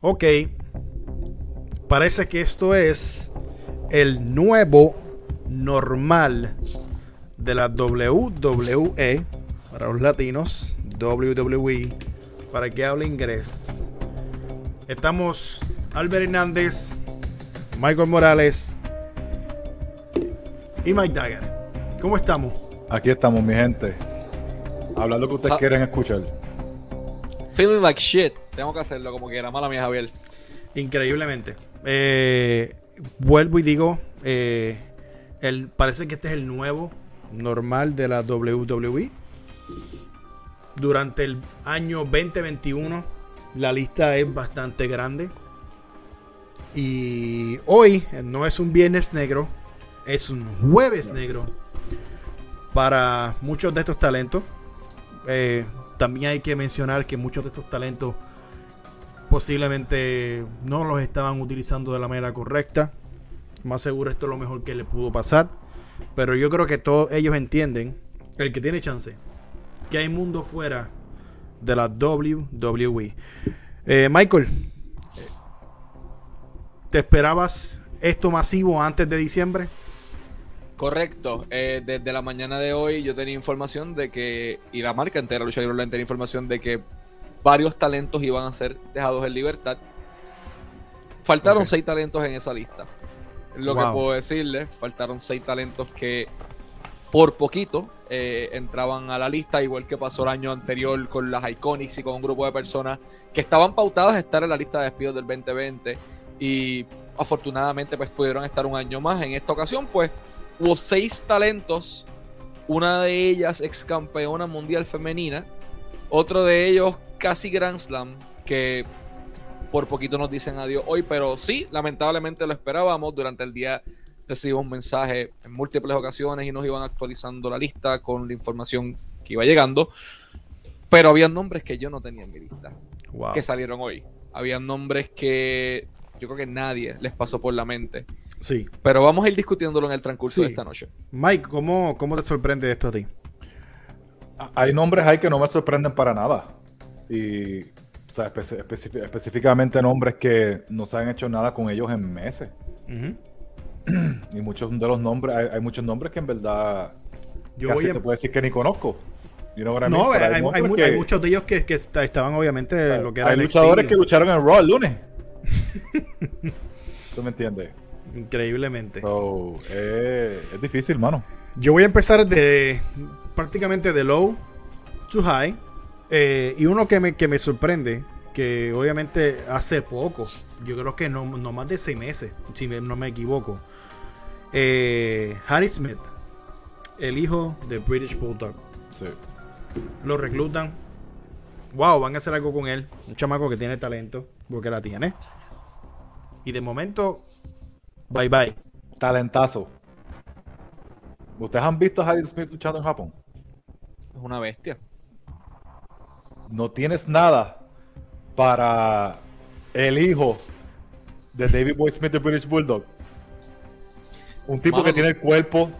Ok. Parece que esto es el nuevo normal de la WWE para los latinos, WWE para el que hable inglés. Estamos Albert Hernández, Michael Morales y Mike Dagger. ¿Cómo estamos? Aquí estamos, mi gente. Hablar lo que ustedes Ah. quieren escuchar. Feeling like shit. Tengo que hacerlo como quiera. Mala mía, Javier. Increíblemente. Eh, vuelvo y digo, eh, parece que este es el nuevo normal de la WWE. Durante el año 2021 la lista es bastante grande. Y hoy no es un viernes negro, es un jueves negro para muchos de estos talentos. Eh, también hay que mencionar que muchos de estos talentos posiblemente no los estaban utilizando de la manera correcta. Más seguro esto es lo mejor que le pudo pasar. Pero yo creo que todos ellos entienden, el que tiene chance, que hay mundo fuera de la WWE. Eh, Michael, ¿te esperabas esto masivo antes de diciembre? Correcto. Eh, desde la mañana de hoy yo tenía información de que, y la marca entera, Lucha Libre Online, tenía información de que varios talentos iban a ser dejados en libertad. Faltaron seis talentos en esa lista. Lo que puedo decirles, faltaron seis talentos que por poquito eh, entraban a la lista, igual que pasó el año anterior con las Iconics y con un grupo de personas que estaban pautadas a estar en la lista de despidos del 2020 y afortunadamente pues pudieron estar un año más. En esta ocasión pues hubo seis talentos, una de ellas ex campeona mundial femenina, otro de ellos casi Grand Slam, que por poquito nos dicen adiós hoy, pero sí, lamentablemente lo esperábamos. Durante el día recibimos mensajes en múltiples ocasiones y nos iban actualizando la lista con la información que iba llegando. Pero había nombres que yo no tenía en mi lista, Wow. que salieron hoy. Había nombres que yo creo que nadie les pasó por la mente. Sí. Pero vamos a ir discutiéndolo en el transcurso Sí. de esta noche. Mike, ¿cómo, ¿cómo te sorprende esto a ti? Hay nombres ahí que no me sorprenden para nada. Y, o sea, espe- específicamente nombres que no se han hecho nada con ellos en meses. Y muchos de los nombres, hay, hay muchos nombres que en verdad Yo casi voy a- se puede decir que ni conozco. You know what I mean? No, hay, hay que- hay muchos de ellos que, que est- estaban obviamente lo que era hay luchadores que lucharon en Raw el lunes. ¿Tú me entiendes? Increíblemente. So, eh, es difícil, mano. Yo voy a empezar de prácticamente de low to high. Eh, y uno que me, que me sorprende, que obviamente hace poco, yo creo que no, no más de seis meses, si me- no me equivoco. Eh, Harry Smith, el hijo de British Bulldog. Sí. Lo reclutan. Wow, van a hacer algo con él. Un chamaco que tiene talento, porque la tiene. Y de momento, bye bye. Talentazo. ¿Ustedes han visto a Harry Smith luchando en Japón? Es una bestia. No tienes nada para el hijo de David Boy Smith de British Bulldog. Un tipo Mano, que tiene el cuerpo,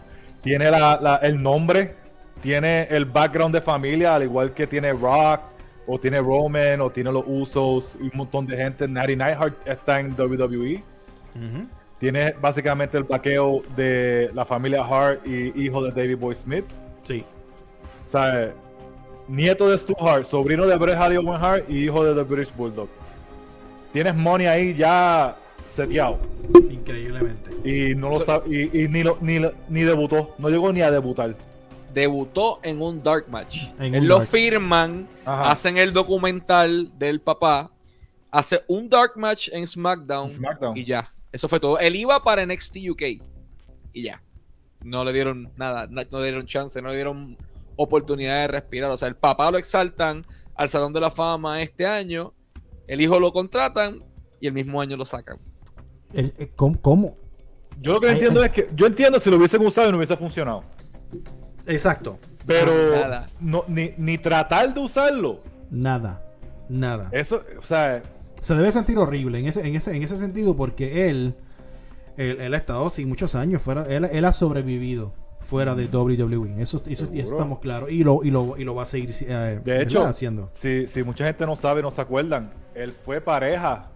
tiene la- la- el nombre, tiene el background de familia, al igual que tiene Rock, o tiene Roman, o tiene los Usos, y un montón de gente. Natty Neidhart está en WWE. Ujú. Tiene básicamente el vaqueo de la familia Hart y hijo de David Boy Smith. Sí. O sea, nieto de Stu Hart, sobrino de Bret Hart y Owen Hart y hijo de The British Bulldog. Tienes money ahí ya seteado. Increíblemente. Y no lo So- sab- y, y ni, lo- ni, ni debutó. No llegó ni a debutar. Debutó en un dark match. En Él un lo dark. firman, Ajá. hacen el documental del papá, hace un dark match en SmackDown, SmackDown. y ya. Eso fue todo. Él iba para NXT UK y ya. No le dieron nada, na- no le dieron chance, no le dieron oportunidad de respirar. O sea, el papá lo exaltan al Salón de la Fama este año, el hijo lo contratan y el mismo año lo sacan. El- eh, ¿Cómo? cómo? Yo lo que Ay, entiendo ay. es que yo entiendo si lo hubiesen usado y no hubiese funcionado. Exacto. Pero Nada. no, ni, ni tratar de usarlo. Nada. Nada. Eso, o sea, Se debe sentir horrible en ese, en ese, en ese sentido porque él, él, él ha estado sin muchos años fuera, él, él ha sobrevivido fuera de WWE. Eso, eso, eso estamos claros. Y lo, y lo, y lo va a seguir eh, de hecho, haciendo. si, si mucha gente no sabe, no se acuerdan, él fue pareja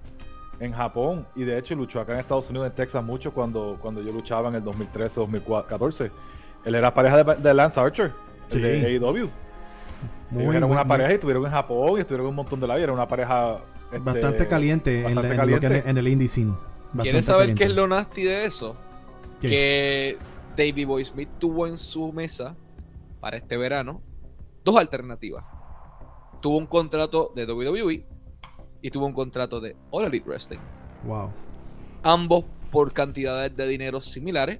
en Japón y de hecho luchó acá en Estados Unidos, en Texas mucho cuando, cuando yo luchaba en el 2013, 2014. Él era pareja de, de Lance Archer, el Sí. de AEW. Muy Ellos eran una pareja y estuvieron en Japón y estuvieron en un montón de lados. y Era una pareja este, Bastante caliente, en, la- bastante en lo que- caliente. en el indie scene. Bastante ¿Quieres saber caliente. qué es lo nasty de eso? ¿Qué? Que Davey Boy Smith tuvo en su mesa para este verano dos alternativas. Tuvo un contrato de WWE y tuvo un contrato de All Elite Wrestling. Wow. ambos por cantidades de dinero similares.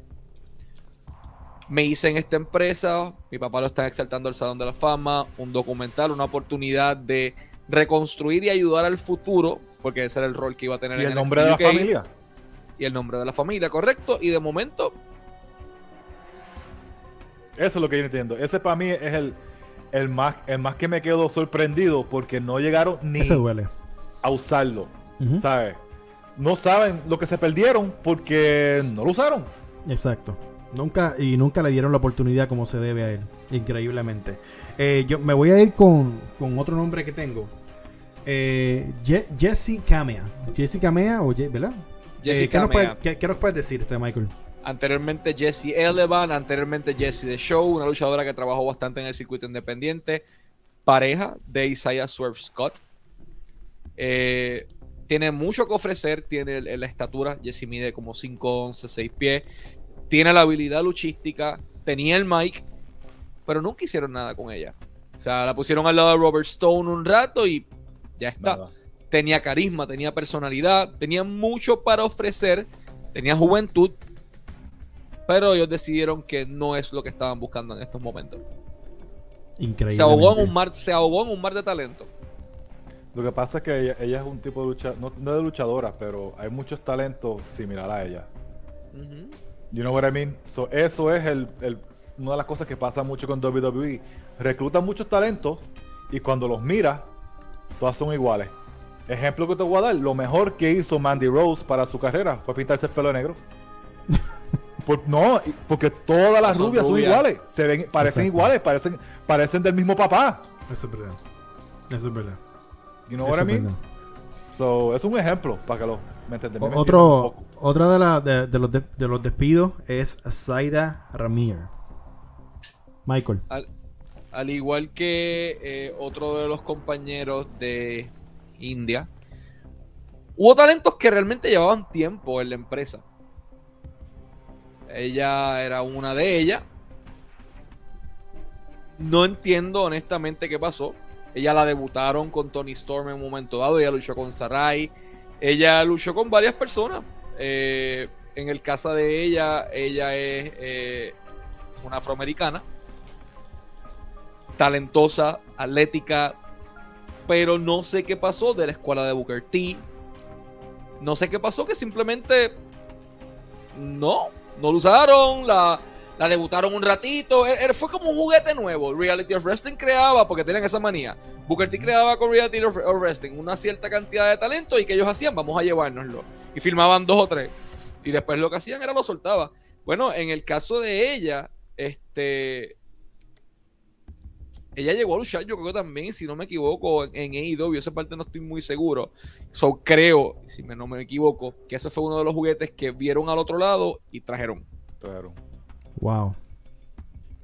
Me hice en esta empresa, mi papá lo está exaltando al Salón de la Fama, un documental, una oportunidad de reconstruir y ayudar al futuro, porque ese era el rol que iba a tener Y en el NXT nombre de la UK, familia. Y el nombre de la familia, correcto. Y de momento, Eso es lo que yo entiendo. Ese para mí es el, el, más, el más que me quedo sorprendido porque no llegaron ni Ese duele. a usarlo. ¿Sabes? No saben lo que se perdieron porque no lo usaron. Exacto. Nunca, y nunca le dieron la oportunidad como se debe a él. Increíblemente. Eh, yo me voy a ir con, con otro nombre que tengo. Eh, Je- Jesse Kamea. Jesse Kamea, o Je- ¿verdad? Jesse Eh, ¿qué, nos puede- qué- qué nos puedes decir, este Michael? anteriormente Jesse Elevan, anteriormente Jesse The Show, una luchadora que trabajó bastante en el circuito independiente, pareja de Isaiah Swerve Scott. Eh, tiene mucho que ofrecer, tiene la estatura, Jesse mide como 5'11, 6 pies, tiene la habilidad luchística, tenía el mic, pero nunca hicieron nada con ella. O sea, la pusieron al lado de Robert Stone un rato y ya está Nada. tenía carisma, tenía personalidad, tenía mucho para ofrecer, tenía juventud, pero ellos decidieron que no es lo que estaban buscando en estos momentos. Increíble. Se ahogó en un mar, se ahogó en un mar de talento. Lo que pasa es que ella, ella es un tipo de lucha, no, no de luchadora, pero hay muchos talentos similar a ella. You know what I mean? So, eso es el, el- una de las cosas que pasa mucho con WWE. Reclutan muchos talentos y cuando los miras, todas son iguales. Ejemplo que te voy a dar, lo mejor que hizo Mandy Rose para su carrera fue pintarse el pelo negro. Por- no, porque todas las Son rubias son iguales, se ven, parecen Exacto. iguales, parecen, parecen del mismo papá. Eso es verdad. Eso es verdad. You know Eso what I mean? So, es un ejemplo para que lo me Otro, otra de, la- de, de los de, de los despidos es Zaida Ramir. Michael. Al, al igual que eh, otro de los compañeros de India, hubo talentos que realmente llevaban tiempo en la empresa. Ella era una de ellas. No entiendo honestamente qué pasó. Ella la debutaron con Tony Storm en un momento dado. Ella luchó con Sarai. Ella luchó con varias personas. Eh, en el caso de ella, ella es eh, una afroamericana. Talentosa, atlética. Pero no sé qué pasó de la escuela de Booker T. No sé qué pasó, que simplemente no, no lo usaron, la, la debutaron un ratito. Fue como un juguete nuevo. Reality of Wrestling creaba, porque tenían esa manía. Booker T creaba con Reality of of Wrestling una cierta cantidad de talento y que ellos hacían, vamos a llevárnoslo. Y filmaban dos o tres. Y después lo que hacían era lo soltaba. Bueno, en el caso de ella, este. Ella llegó a luchar, yo creo que también, si no me equivoco, en, en AEW, esa parte no estoy muy seguro. So creo, si me, no me equivoco, que ese fue uno de los juguetes que vieron al otro lado y trajeron. Claro. Wow.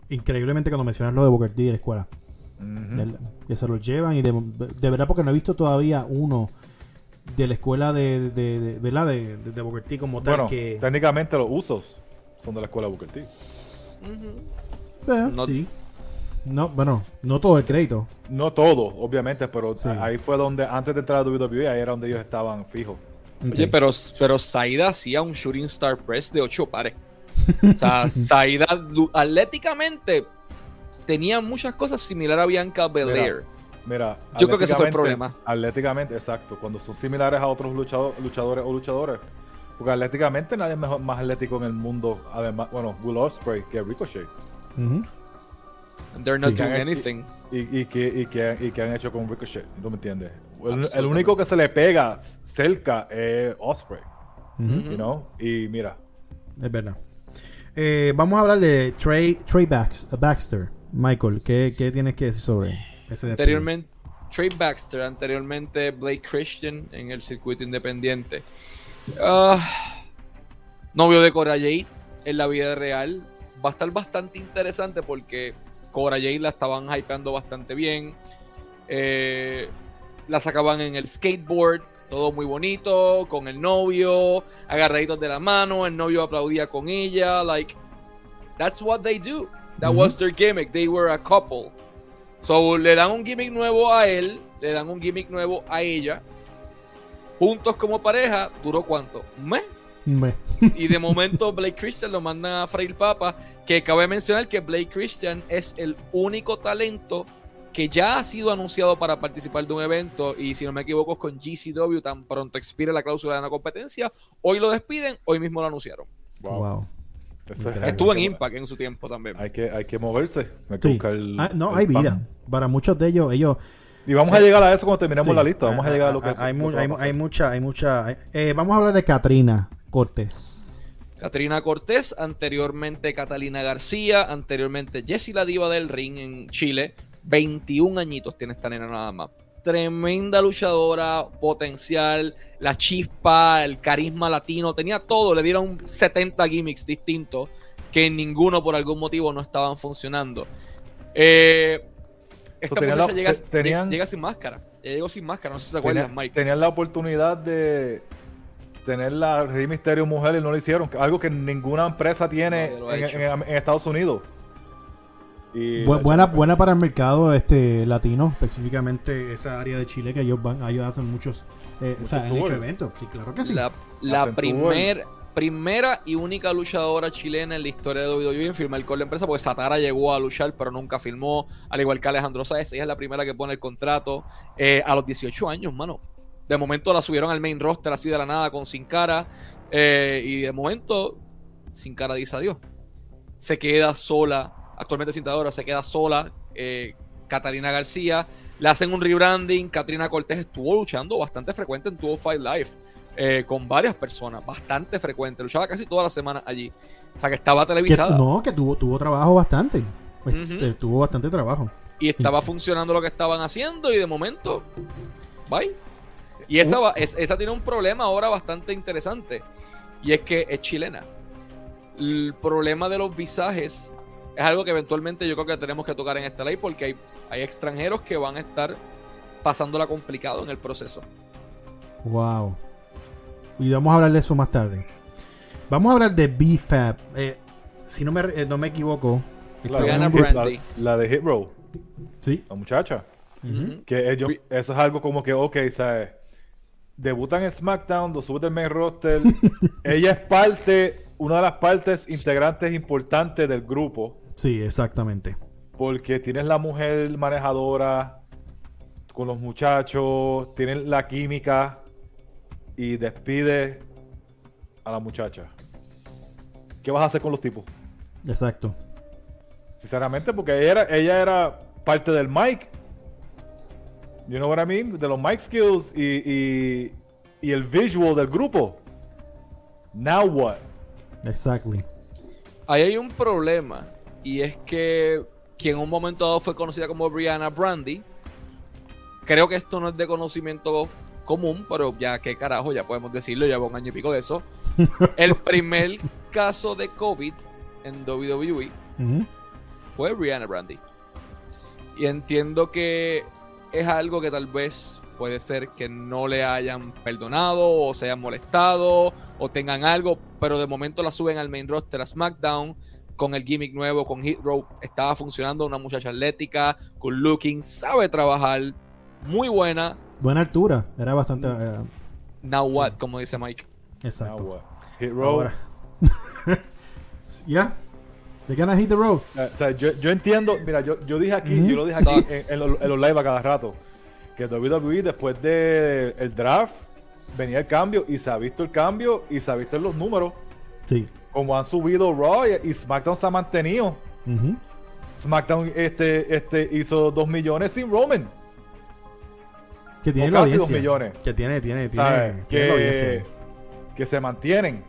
Increíblemente cuando mencionas lo de Booker T de la escuela. Del- que se los llevan y de, de verdad porque no he visto todavía uno de la escuela de, de, de- ¿verdad? de, de, de Booker T como tal Bueno, que... técnicamente los usos son de la escuela Booker T. Eh, no- sí. No, bueno, no todo el crédito. No todo, obviamente, pero Sí. ahí fue donde, antes de entrar a WWE, ahí era donde ellos estaban fijos. Oye, pero, pero Saida hacía un Shooting Star Press de 8 pares. O sea, Saida atléticamente tenía muchas cosas similares a Bianca Belair. Mira, Yo creo que ese fue el problema. Atléticamente, exacto. Cuando son similares a otros luchado- luchadores o luchadores. Porque atléticamente nadie es mejor, más atlético en el mundo. Además, bueno, Will Ospreay que Ricochet. They're not Sí. doing anything. Y, y que, y, que, y que han hecho con Ricochet. ¿Tú me entiendes? El, único que se le pega cerca es Osprey. You know? Y mira, Es verdad. Eh, vamos a hablar de Trey, Trey Bax- Baxter. Michael, ¿qué, qué tienes que decir sobre ese? Anteriormente, Trey Baxter, anteriormente Blake Christian en el circuito independiente. Ah, novio de Cora Jade en la vida real. Va a estar bastante interesante porque Cora Jade la estaban hypeando bastante bien. Eh, la sacaban en el skateboard, todo muy bonito, con el novio, agarraditos de la mano, el novio aplaudía con ella, like, that's what they do. That was their gimmick, they were a couple. So, le dan un gimmick nuevo a él, le dan un gimmick nuevo a ella. Juntos como pareja, ¿duró cuánto? ¿Un mes? Me- Y de momento Blake Christian lo mandan a freír papa. Que cabe mencionar que Blake Christian es el único talento que ya ha sido anunciado para participar de un evento. Y si no me equivoco, es con GCW. Tan pronto expire la cláusula de la competencia. Hoy lo despiden, hoy mismo lo anunciaron. Wow. Estuvo en Impact en su tiempo también. Hay que, hay que moverse. Hay que Sí. buscar el- Ah, no, el hay pan. vida. Para muchos de ellos, ellos. Y vamos a llegar a eso cuando terminemos sí, la lista. Vamos a llegar a lo que. hay, lo que hay, hay mucha, hay mucha. eh, vamos a hablar de Katrina Cortés. Catrina Cortés, anteriormente Catalina García, anteriormente Jessie la Diva del Ring en Chile. 21 añitos tiene esta nena nada más. Tremenda luchadora, potencial, la chispa, el carisma latino, tenía todo. Le dieron 70 gimmicks distintos que ninguno por algún motivo no estaban funcionando. Eh, esta tenía muchacha la- llega, te- tenían- llega sin máscara. Ella llegó sin máscara, no sé si te acuerdas, Tenía- Mike. tenían la oportunidad de tener la Rey Misterio mujer y no lo hicieron. Algo que ninguna empresa tiene en, hecho. en- en Estados Unidos. Y Bu- buena, buena para el mercado este latino, específicamente esa área de Chile que ellos van, ellos hacen muchos, eh, o sea, Muchos han hecho tours. eventos. Sí, claro que sí. La, la primer, primera y única luchadora chilena en la historia de WWE en firmar con la empresa, porque Satara llegó a luchar, pero nunca filmó, al igual que Alejandro Sáez. Ella es la primera que pone el contrato eh, a los 18 años, mano. De momento la subieron al main roster así de la nada con Sin Cara. eh, y de momento, Sin Cara dice adiós. Se queda sola, actualmente cintadora, se queda sola. eh, Catalina García. Le hacen un rebranding. Katrina Cortés estuvo luchando bastante frecuente en 205 Live eh, con varias personas, bastante frecuente. Luchaba casi toda la semana allí. O sea que estaba Que- televisada no, que tuvo, tuvo trabajo bastante. Pues, Tuvo bastante trabajo. y estaba funcionando lo que estaban haciendo y de momento, bye. Y esa, va- es- esa tiene un problema ahora bastante interesante y es que es chilena. El problema de los visajes es algo que eventualmente yo creo que tenemos que tocar en esta ley porque hay, hay extranjeros que van a estar pasándola complicado en el proceso. Wow. Y vamos a hablar de eso más tarde. Vamos a hablar de BFAB. Eh, si no me, eh, no me equivoco. la, en- la- Brandy. la de Hit Row, Sí. la muchacha. Que ellos, eso es algo como que, ok, ¿sabes? Debutan en SmackDown, lo suben del main roster. Ella es parte, una de las partes integrantes importantes del grupo. Sí, exactamente. Porque tienes la mujer manejadora con los muchachos, tienes la química y despide a la muchacha. ¿Qué vas a hacer con los tipos? Exacto. Sinceramente, porque ella era, ella era parte del mic. You know what I mean? De los mic skills y, y, y el visual del grupo. Now what? Exactly. Ahí hay un problema y es que quien en un momento dado fue conocida como Brianna Brandy, creo que esto no es de conocimiento común, pero ya qué carajo, ya podemos decirlo, lleva un año y pico de eso. El primer caso de COVID en WWE fue Brianna Brandy. Y entiendo que es algo que tal vez puede ser que no le hayan perdonado o se hayan molestado o tengan algo, pero de momento la suben al main roster a SmackDown con el gimmick nuevo, con Hit Row. Estaba funcionando una muchacha atlética, con looking, sabe trabajar, muy buena. Buena altura. Era bastante. eh, Now what, como dice Mike. Now exacto. what? Hit. Ya. They're gonna hit the road. O sea, yo, yo entiendo, mira, yo, yo dije aquí, yo lo dije aquí en, en los, en los live a cada rato, que WWE después del el draft venía el cambio y se ha visto el cambio y se ha visto en los números, Sí. como han subido Raw y, SmackDown se ha mantenido. SmackDown este, este hizo 2 millones sin Roman. Que tiene O la casi audiencia. dos millones. Que tiene, tiene, tiene, tiene la Que, audiencia. que se mantienen.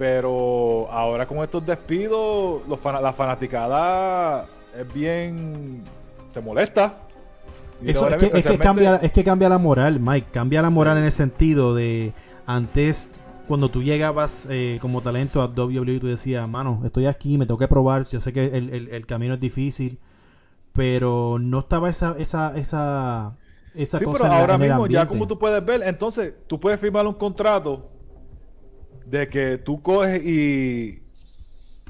Pero ahora con estos despidos, los la fanaticada es bien. se molesta. Eso es que, es, que cambia, es que cambia la moral, Mike. Cambia la moral en el sentido de antes, cuando tú llegabas eh, como talento a WWE, tú decías, mano, estoy aquí, me tengo que probar. Yo sé que el, el- el camino es difícil, pero no estaba esa esa esa, esa Sí, cosa pero en, ahora en el mismo, ya como tú puedes ver, entonces tú puedes firmar un contrato de que tú coges y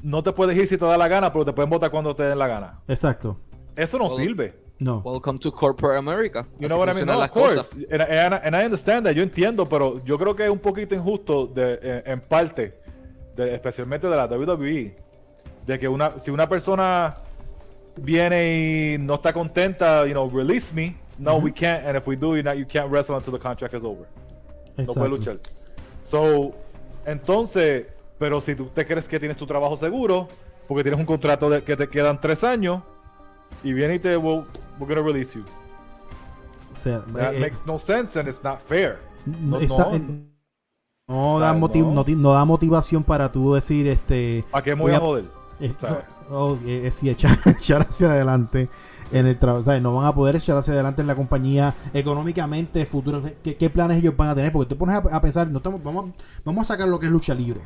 no te puedes ir si te da la gana, pero te pueden votar cuando te den la gana. Exacto. Eso no sirve. No. Welcome to corporate America. You Así know what I mean? No, of course. And, and- and I understand that. Yo entiendo, pero yo creo que es un poquito injusto de, en, en parte, de- especialmente de la WWE, de que una, si una persona viene y no está contenta, you know, release me. No, we can't. And if we do, you, not, you can't wrestle until the contract is over. No Exacto. puede luchar. So, entonces, pero si tú te crees que tienes tu trabajo seguro, porque tienes un contrato de que te quedan tres años, y viene y te, well, we're gonna release you. O sea, That eh, makes no sense and it's not fair. No, está- no. eh, no da No. no da motivación para tú decir, este, ¿Para qué me voy voy a a- joder? Es- ¿Sabes? oh, eh, eh, sí, echar, echar hacia adelante en el trabajo. No van a poder echar hacia adelante en la compañía económicamente, futuro. ¿Qué, qué planes ellos van a tener? Porque te pones a, a pensar, no estamos, vamos, vamos a sacar lo que es lucha libre.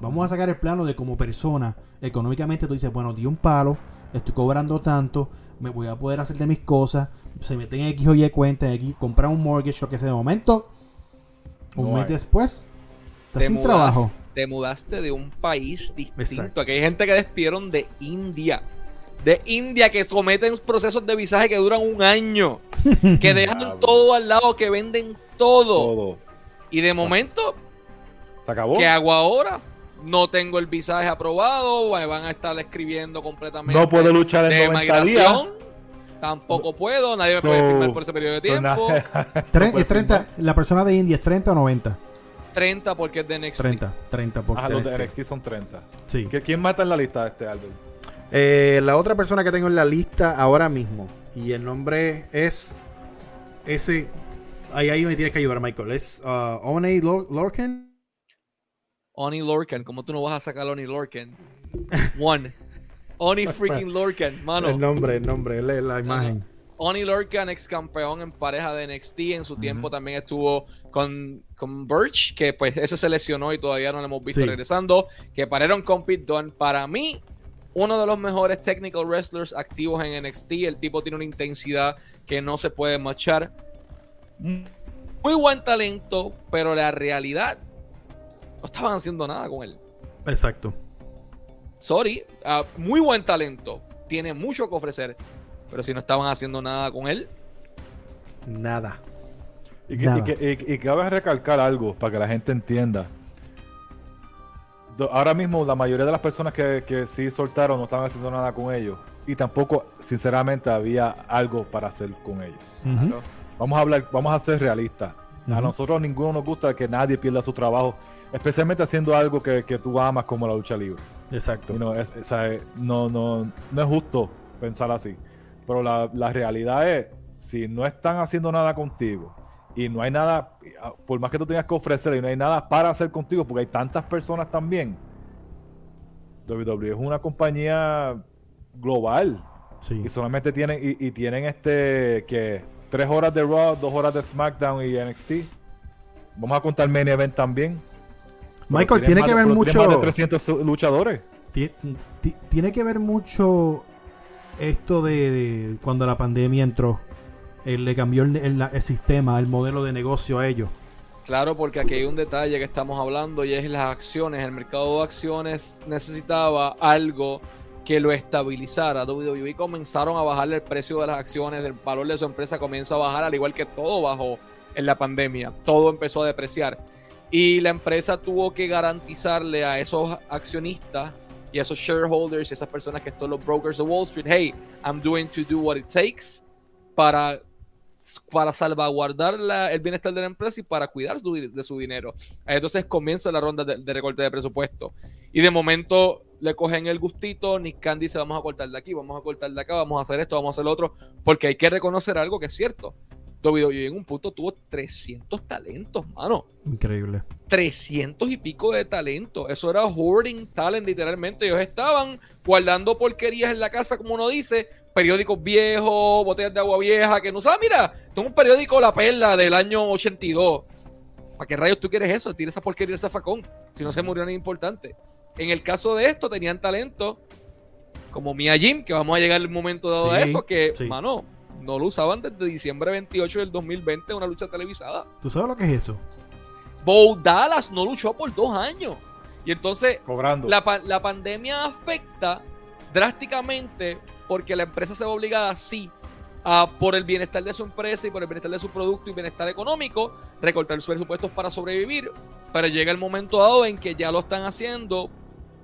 Vamos a sacar el plano de como persona. Económicamente tú dices, bueno, di un palo, estoy cobrando tanto, me voy a poder hacer de mis cosas, se meten en X o Y cuenta, en X, comprar un mortgage, lo que sea de momento. Un No mes después, estás sin mudas- trabajo. Te mudaste de un país distinto. Exacto. Aquí hay gente que despidieron de India. De India que someten procesos de visaje que duran un año. Que dejan Diablo. todo al lado, que venden todo. Todo. Y de momento, ¿Se acabó? ¿qué hago ahora? No tengo el visaje aprobado. Van a estar escribiendo completamente. No puedo luchar en de 90 días. migración. Tampoco puedo. Nadie me So- puede firmar por ese periodo de tiempo. no puedes es 30, firmar. la persona de India es 30 o 90. 30 porque es de NXT. 30, 30 por Ajá, los de. NXT son 30. Sí. ¿Qui- ¿Quién mata en la lista este álbum? Eh, la otra persona que tengo en la lista ahora mismo, y el nombre es ese. Ahí, ahí me tienes que ayudar, Michael. Es uh, Lor- Lorcan. Oni Lorcan, ¿cómo tú no vas a sacar a Oni Lorcan? One. Oni freaking Lorcan, mano. El nombre, el nombre, la, la imagen. Oni Lorcan, ex campeón en pareja de NXT. En su tiempo también estuvo con, con Birch, que pues ese se lesionó y todavía no lo hemos visto Sí. regresando. Que pararon con Pete Dunne. Para mí, uno de los mejores technical wrestlers activos en NXT. El tipo tiene una intensidad que no se puede machar. Muy buen talento, pero la realidad no estaban haciendo nada con él. Exacto. Sorry, ah, muy buen talento. Tiene mucho que ofrecer. Pero si no estaban haciendo nada con él, Nada. Y, que, y, que, y- y cabe recalcar algo para que la gente entienda. Ahora mismo la mayoría de las personas que, que sí soltaron no estaban haciendo nada con ellos. Y tampoco, sinceramente, había algo para hacer con ellos. Vamos a hablar, vamos a ser realistas. A nosotros ninguno nos gusta que nadie pierda su trabajo, especialmente haciendo algo que, que tú amas como la lucha libre. Exacto. Y no, es, es- es- no, no, no es justo pensar así. Pero la, la realidad es, si no están haciendo nada contigo y no hay nada, por más que tú tengas que ofrecer y no hay nada para hacer contigo, porque hay tantas personas también, WWE es una compañía global Sí. y solamente tienen, y, y tienen este, que tres horas de Raw, dos horas de SmackDown y NXT. Vamos a contar Main Event también. Michael, tiene más que ver más mucho. de 300 luchadores. Ti- ti- Tiene que ver mucho esto de, de cuando la pandemia entró. Le cambió el sistema, el modelo de negocio a ellos. claro, porque aquí hay un detalle que estamos hablando y es las acciones. El mercado de acciones necesitaba algo que lo estabilizara. WWE comenzaron a bajarle el precio de las acciones, el valor de su empresa comienza a bajar, al igual que todo bajó en la pandemia. Todo empezó a depreciar. Y la empresa tuvo que garantizarle a esos accionistas y a esos shareholders y esas personas que son los brokers de Wall Street, hey, I'm doing to do what it takes para, para salvaguardar la- el bienestar de la empresa y para cuidar su- de su dinero. Entonces comienza la ronda de, de recorte de presupuesto. Y de momento le cogen el gustito, Nick Khan dice vamos a cortar de aquí, vamos a cortar de acá, vamos a hacer esto, vamos a hacer lo otro, porque hay que reconocer algo que es cierto. WWE en un punto tuvo 300 talentos, mano. Increíble. 300 y pico de talento. Eso era hoarding talent, literalmente. Ellos estaban guardando porquerías en la casa, como uno dice, periódicos viejos, botellas de agua vieja, que no sabes, mira, tengo un periódico La Perla del año 82. ¿Para qué rayos tú quieres eso? Tira esa porquería ese zafacón. Si no se murió nada importante. En el caso de esto, tenían talento como Mia Jim, que vamos a llegar el momento dado a eso, que, sí. mano, no lo usaban desde diciembre 28 del 2020 en una lucha televisada. ¿Tú sabes lo que es eso? Bo Dallas no luchó por dos años. Y entonces Cobrando. la, la pandemia afecta drásticamente porque la empresa se ve obligada, sí, a, por el bienestar de su empresa y por el bienestar de su producto y bienestar económico, recortar sus presupuestos para sobrevivir. Pero llega el momento dado en que ya lo están haciendo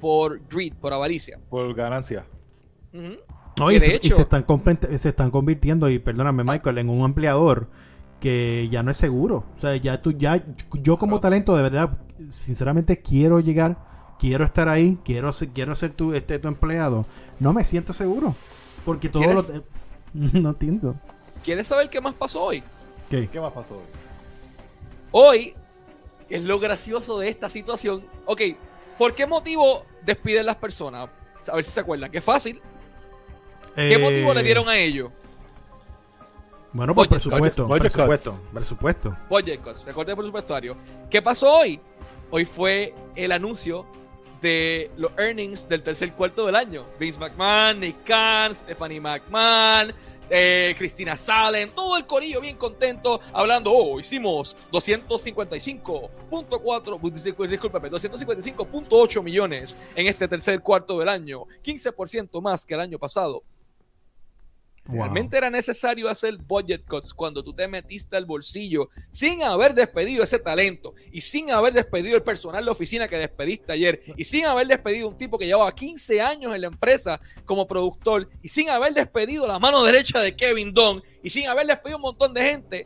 por greed, por avaricia. Por ganancia. No, y, se, y se están se están convirtiendo, y perdóname Michael, en un empleador que ya no es seguro. O sea, ya tú, ya, yo como Claro. talento, de verdad, sinceramente quiero llegar, quiero estar ahí, quiero ser, quiero ser tu, este, tu empleado. No me siento seguro. Porque todo lo... No entiendo. ¿Quieres saber qué más pasó hoy? ¿Qué? ¿Qué más pasó hoy? Hoy es lo gracioso de esta situación. Ok, ¿por qué motivo despiden las personas? A ver si se acuerdan. Que fácil. ¿Qué Eh, motivo le dieron a ellos? Bueno, por Budget presupuesto, cuts. Budget presupuesto, cuts. presupuesto. Budget cuts, recorte presupuestario. ¿Qué pasó hoy? Hoy fue el anuncio de los earnings del tercer cuarto del año. Vince McMahon, Nick Khan, Stephanie McMahon, eh, Cristina Salen, todo el corillo bien contento, hablando, oh, hicimos 255.4, discul- discúlpame, 255.8 millones en este tercer cuarto del año, 15% más que el año pasado. Realmente era necesario hacer budget cuts cuando tú te metiste al bolsillo sin haber despedido ese talento y sin haber despedido el personal de oficina que despediste ayer y sin haber despedido un tipo que llevaba 15 años en la empresa como productor y sin haber despedido la mano derecha de Kevin Dunn y sin haber despedido un montón de gente.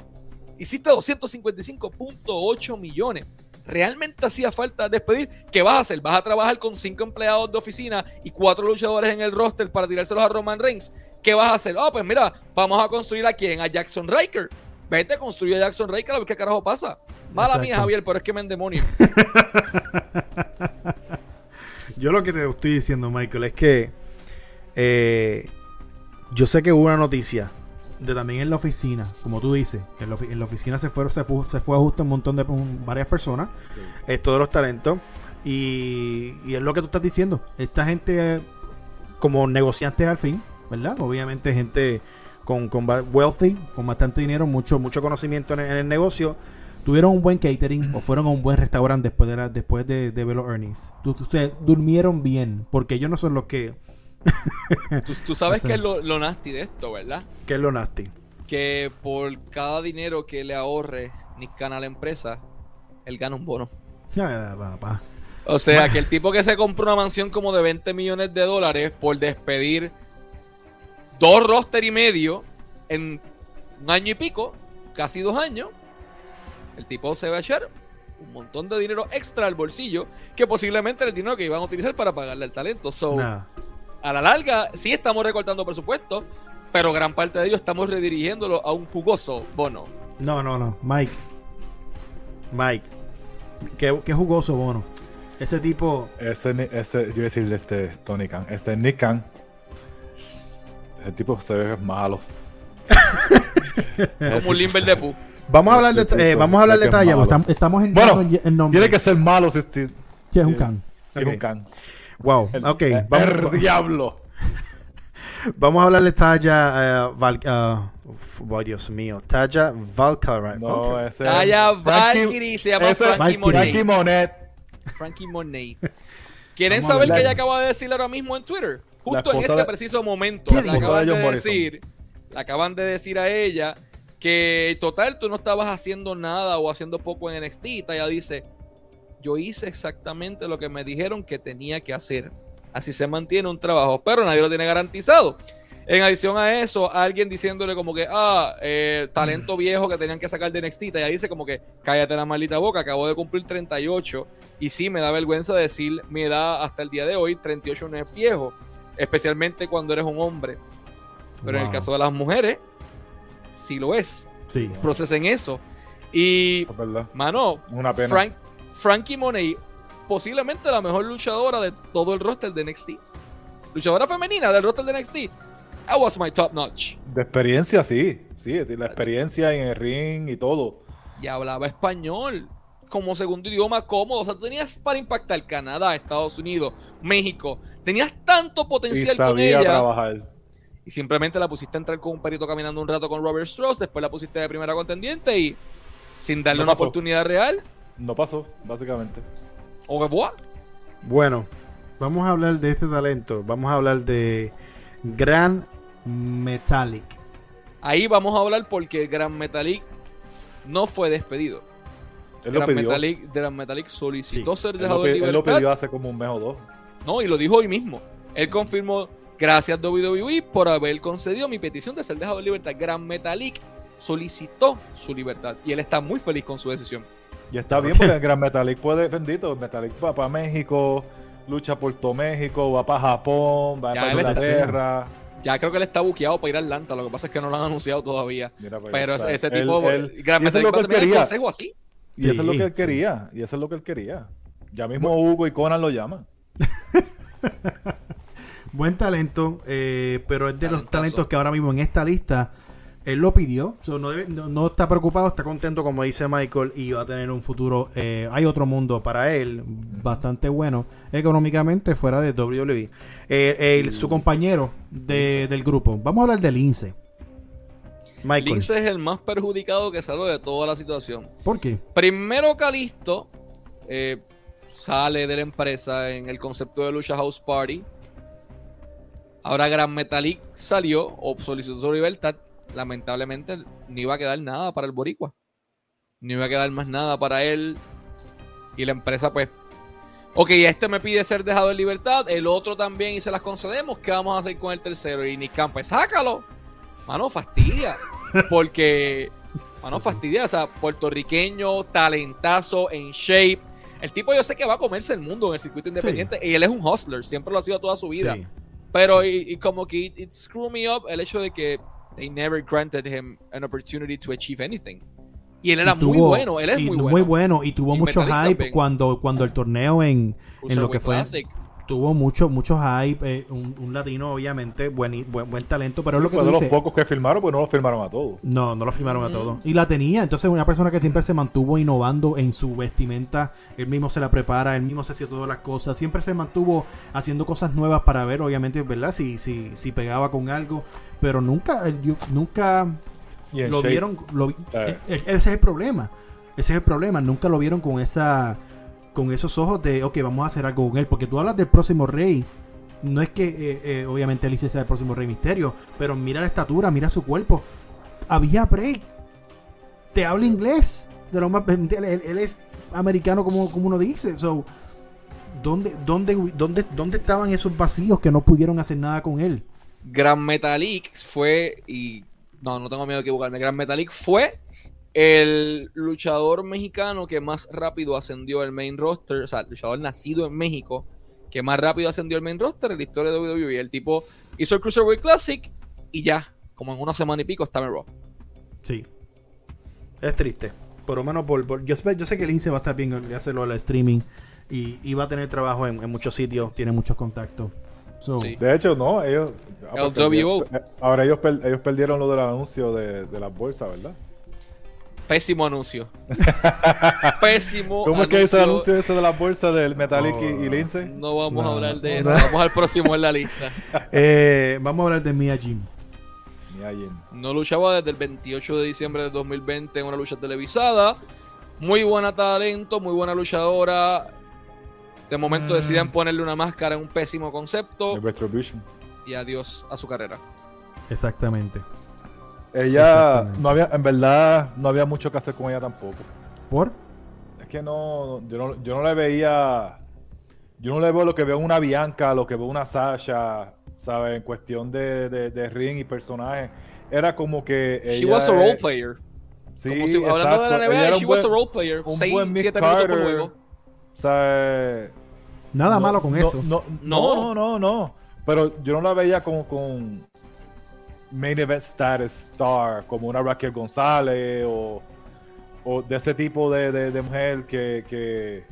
Hiciste 255.8 millones. ¿Realmente hacía falta despedir? ¿Qué vas a hacer? ¿Vas a trabajar con cinco empleados de oficina y cuatro luchadores en el roster para tirárselos a Roman Reigns? ¿Qué vas a hacer? Ah, pues mira, vamos a construir a quién? A Jackson Riker. Vete, construye a Jackson Riker a ver qué carajo pasa. Mala Exacto. mía, Javier, pero es que me endemonio. Yo lo que te estoy diciendo, Michael, es que eh, yo sé que hubo una noticia de también en la oficina, como tú dices, que en la, ofi- en la oficina se fue, se fue, se fue a justo un montón de un- varias personas, es todos los talentos, y, y es lo que tú estás diciendo. Esta gente, eh, como negociantes al fin, ¿verdad? Obviamente gente con, con wealthy, con bastante dinero, mucho, mucho conocimiento en el, en el negocio, tuvieron un buen catering o fueron a un buen restaurante después de la, después de, de ver los earnings. Ustedes durmieron bien, porque ellos no son los que, Tú, tú sabes que es lo, lo nasty de esto, ¿verdad? que es lo nasty. Que por cada dinero que le ahorre Nick Khan a la empresa, él gana un bono. Papá. O sea, que el tipo que se compró una mansión como de 20 millones de dólares por despedir dos roster y medio en un año y pico, casi dos años, el tipo se va a echar un montón de dinero extra al bolsillo que posiblemente era el dinero que iban a utilizar para pagarle al talento. So, a la larga, sí estamos recortando presupuesto, pero gran parte de ello estamos redirigiéndolo a un jugoso bono. No, no, no. Mike. Mike. Qué, qué jugoso bono. Ese tipo. Ese, ni- ese, yo iba a decirle este Tony Khan. Este Nick Khan. El tipo se ve malo. Como un Limber de Pu. Vamos a hablar de, Este eh, tipo, vamos a hablar de talla. Estamos, estamos Bueno, en, en nombres. Tiene que ser malo si si- Sí, es un sí. can. si es un Khan. Wow. El, ok. el Vamos, diablo. vamos a hablar de talla. eh, Val- ah, uf, oh, Dios mío. Talla Valkyrie. No, ese Taya Valkyrie se llama ese- Frankie. Monet. Frankie Monet. Frankie Monet. ¿Quieren saber qué ella acaba de decir ahora mismo en Twitter? La Justo en este de- preciso momento. ¿Qué Le dijo? acaban de decir, le acaban de decir a ella que total tú no estabas haciendo nada o haciendo poco en NXT. Y ella dice, yo hice exactamente lo que me dijeron que tenía que hacer. Así se mantiene un trabajo, pero nadie lo tiene garantizado. En adición a eso, alguien diciéndole como que, ah, eh, talento viejo que tenían que sacar de NXT, ella dice como que, cállate la maldita boca, acabo de cumplir 38 y sí, me da vergüenza decir mi edad hasta el día de hoy, 38 no es viejo, especialmente cuando eres un hombre. Pero en el caso de las mujeres, sí lo es. Sí. Procesen eso. Y, Es mano, Una pena. Frank, Frankie Monet, posiblemente la mejor luchadora de todo el roster de NXT. Luchadora femenina del roster de NXT. that was my top notch. De experiencia, sí. Sí, la experiencia en el ring y todo. Y hablaba español como segundo idioma cómodo. O sea, tú tenías para impactar Canadá, Estados Unidos, México. Tenías tanto Y potencial con sabía ella. trabajar. Y simplemente la pusiste a entrar con un perito caminando un rato con Robert Strauss. Después la pusiste de primera contendiente y sin darle No una pasó. oportunidad real. No pasó, básicamente. Revoir. Bueno, vamos a hablar de este talento. Vamos a hablar de Grand Metallic. Ahí vamos a hablar porque el Gran Metalik no fue despedido. Lo Gran pidió. Metallic, Gran Metallic solicitó Sí. ser dejado de pi- él lo libertad. pidió hace como un mes o dos. No, y lo dijo hoy mismo. Él confirmó, gracias WWE por haber concedido mi petición de ser dejado de libertad. Gran Metalik solicitó su libertad y él está muy feliz con su decisión. Y está bien porque el Gran Metalic puede, bendito, Metalic va para México, lucha por todo México, va para Japón, va para Inglaterra. Ya creo que él está buqueado para ir a Atlanta, lo que pasa es que no lo han anunciado todavía. Mira para Pero ese tipo, él- Gran y eso Metalik es lo va a terminar el consejo así. Y eso es lo que él sí. quería. Y eso es lo que él quería. Ya mismo Hugo y Conan lo llaman. Buen talento, eh, pero es de los talentos que ahora mismo en esta lista él lo pidió. So, no, debe- no- no está preocupado, está contento, como dice Michael, y va a tener un futuro. eh, hay otro mundo para él bastante bueno económicamente fuera de WWE. Eh, el- su compañero de- del grupo, vamos a hablar de Lince. Michael, Lince es el más perjudicado que salió de toda la situación. ¿por qué? Primero Calisto eh, sale de la empresa en el concepto de Lucha House Party. Ahora Gran Metalik salió o solicitó su libertad. Lamentablemente no iba a quedar nada para el Boricua. No iba a quedar más nada para él. Y la empresa pues... Ok, este me pide ser dejado en libertad. El otro también y se las concedemos. ¿Qué vamos a hacer con el tercero? Y Nick Camp, pues sácalo. Mano, fastidia. Porque Mano, fastidia, o sea, puertorriqueño, talentazo, en shape. El tipo yo sé que va a comerse el mundo en el circuito independiente y él es un hustler, siempre lo ha sido toda su vida. Sí. Pero y, y como que it, it screw me up el hecho de que they never granted him an opportunity to achieve anything. Y él era Y tuvo- muy bueno, él es y muy bueno. y tuvo Y mucho hype también. cuando, cuando el torneo en, en lo que fue Classic. Tuvo mucho mucho hype eh, un, un latino obviamente buen, buen, buen talento pero es lo que Fue de los dices pocos que firmaron, pues no lo firmaron a todos. no no lo firmaron a Mm. todos y la tenía entonces una persona que siempre se mantuvo innovando en su vestimenta él mismo se la prepara él mismo se hacía todas las cosas siempre se mantuvo haciendo cosas nuevas para ver obviamente verdad si si, si pegaba con algo pero nunca yo- nunca lo shape. vieron lo Eh. e- e- ese es el problema ese es el problema nunca lo vieron con esa con esos ojos de ok vamos a hacer algo con él. Porque tú hablas del próximo rey. No es que eh, eh, obviamente Alicia sea el próximo rey misterio. Pero mira la estatura mira su cuerpo. Había break. Te habla inglés. De lo más él, él- es americano como, como uno dice. So ¿dónde, dónde, dónde, ¿dónde estaban esos vacíos que no pudieron hacer nada con él? Gran Metalik fue, y no, no tengo miedo de equivocarme, Gran Metalik fue el luchador mexicano que más rápido ascendió al main roster, o sea, el luchador nacido en México, que más rápido ascendió al main roster en la historia de WWE. El tipo hizo el Cruiserweight Classic y ya, como en una semana y pico, estaba en Raw. Sí. Es triste. Por lo menos por, por- yo, sé, yo sé que el INSE va a estar bien hacerlo al streaming y, y va a tener trabajo en, en muchos sitios, tiene muchos contactos. So, Sí. De hecho, no, ellos. ah, WO. ellos- Ahora ellos, per- ellos perdieron lo del anuncio de, de las bolsas, ¿verdad? Pésimo anuncio. Pésimo ¿Cómo es que hizo el anuncio ese de las bolsas del Metallic y, Oh. y Lindsay? No vamos a hablar de no. eso, vamos al próximo en la lista. eh, vamos a hablar de Mia Jim. Ni alguien. No luchaba desde el 28 de diciembre de 2020 en una lucha televisada. Muy buena talento, muy buena luchadora. De momento Mm. deciden ponerle una máscara en un pésimo concepto De Retribution. y adiós a su carrera. Exactamente. Ella, no había, en verdad, no había mucho que hacer con ella tampoco. ¿Por? Es que no, yo no, yo no le veía, yo no le veo lo que veo en una Bianca, lo que veo en una Sasha, ¿sabes? En cuestión de, de, de ring y personaje. Era como que She ella was a role player. Sí, Como si, hablando de exacto. la Ella NBA, she was a role player. un 6, buen 7 minutos por juego. ¿sabes? Nada No, malo con no, eso. No, No. no, no, no, no. Pero yo no la veía como con main event status star, como una Raquel González o, o de ese tipo de, de- de mujer que, que,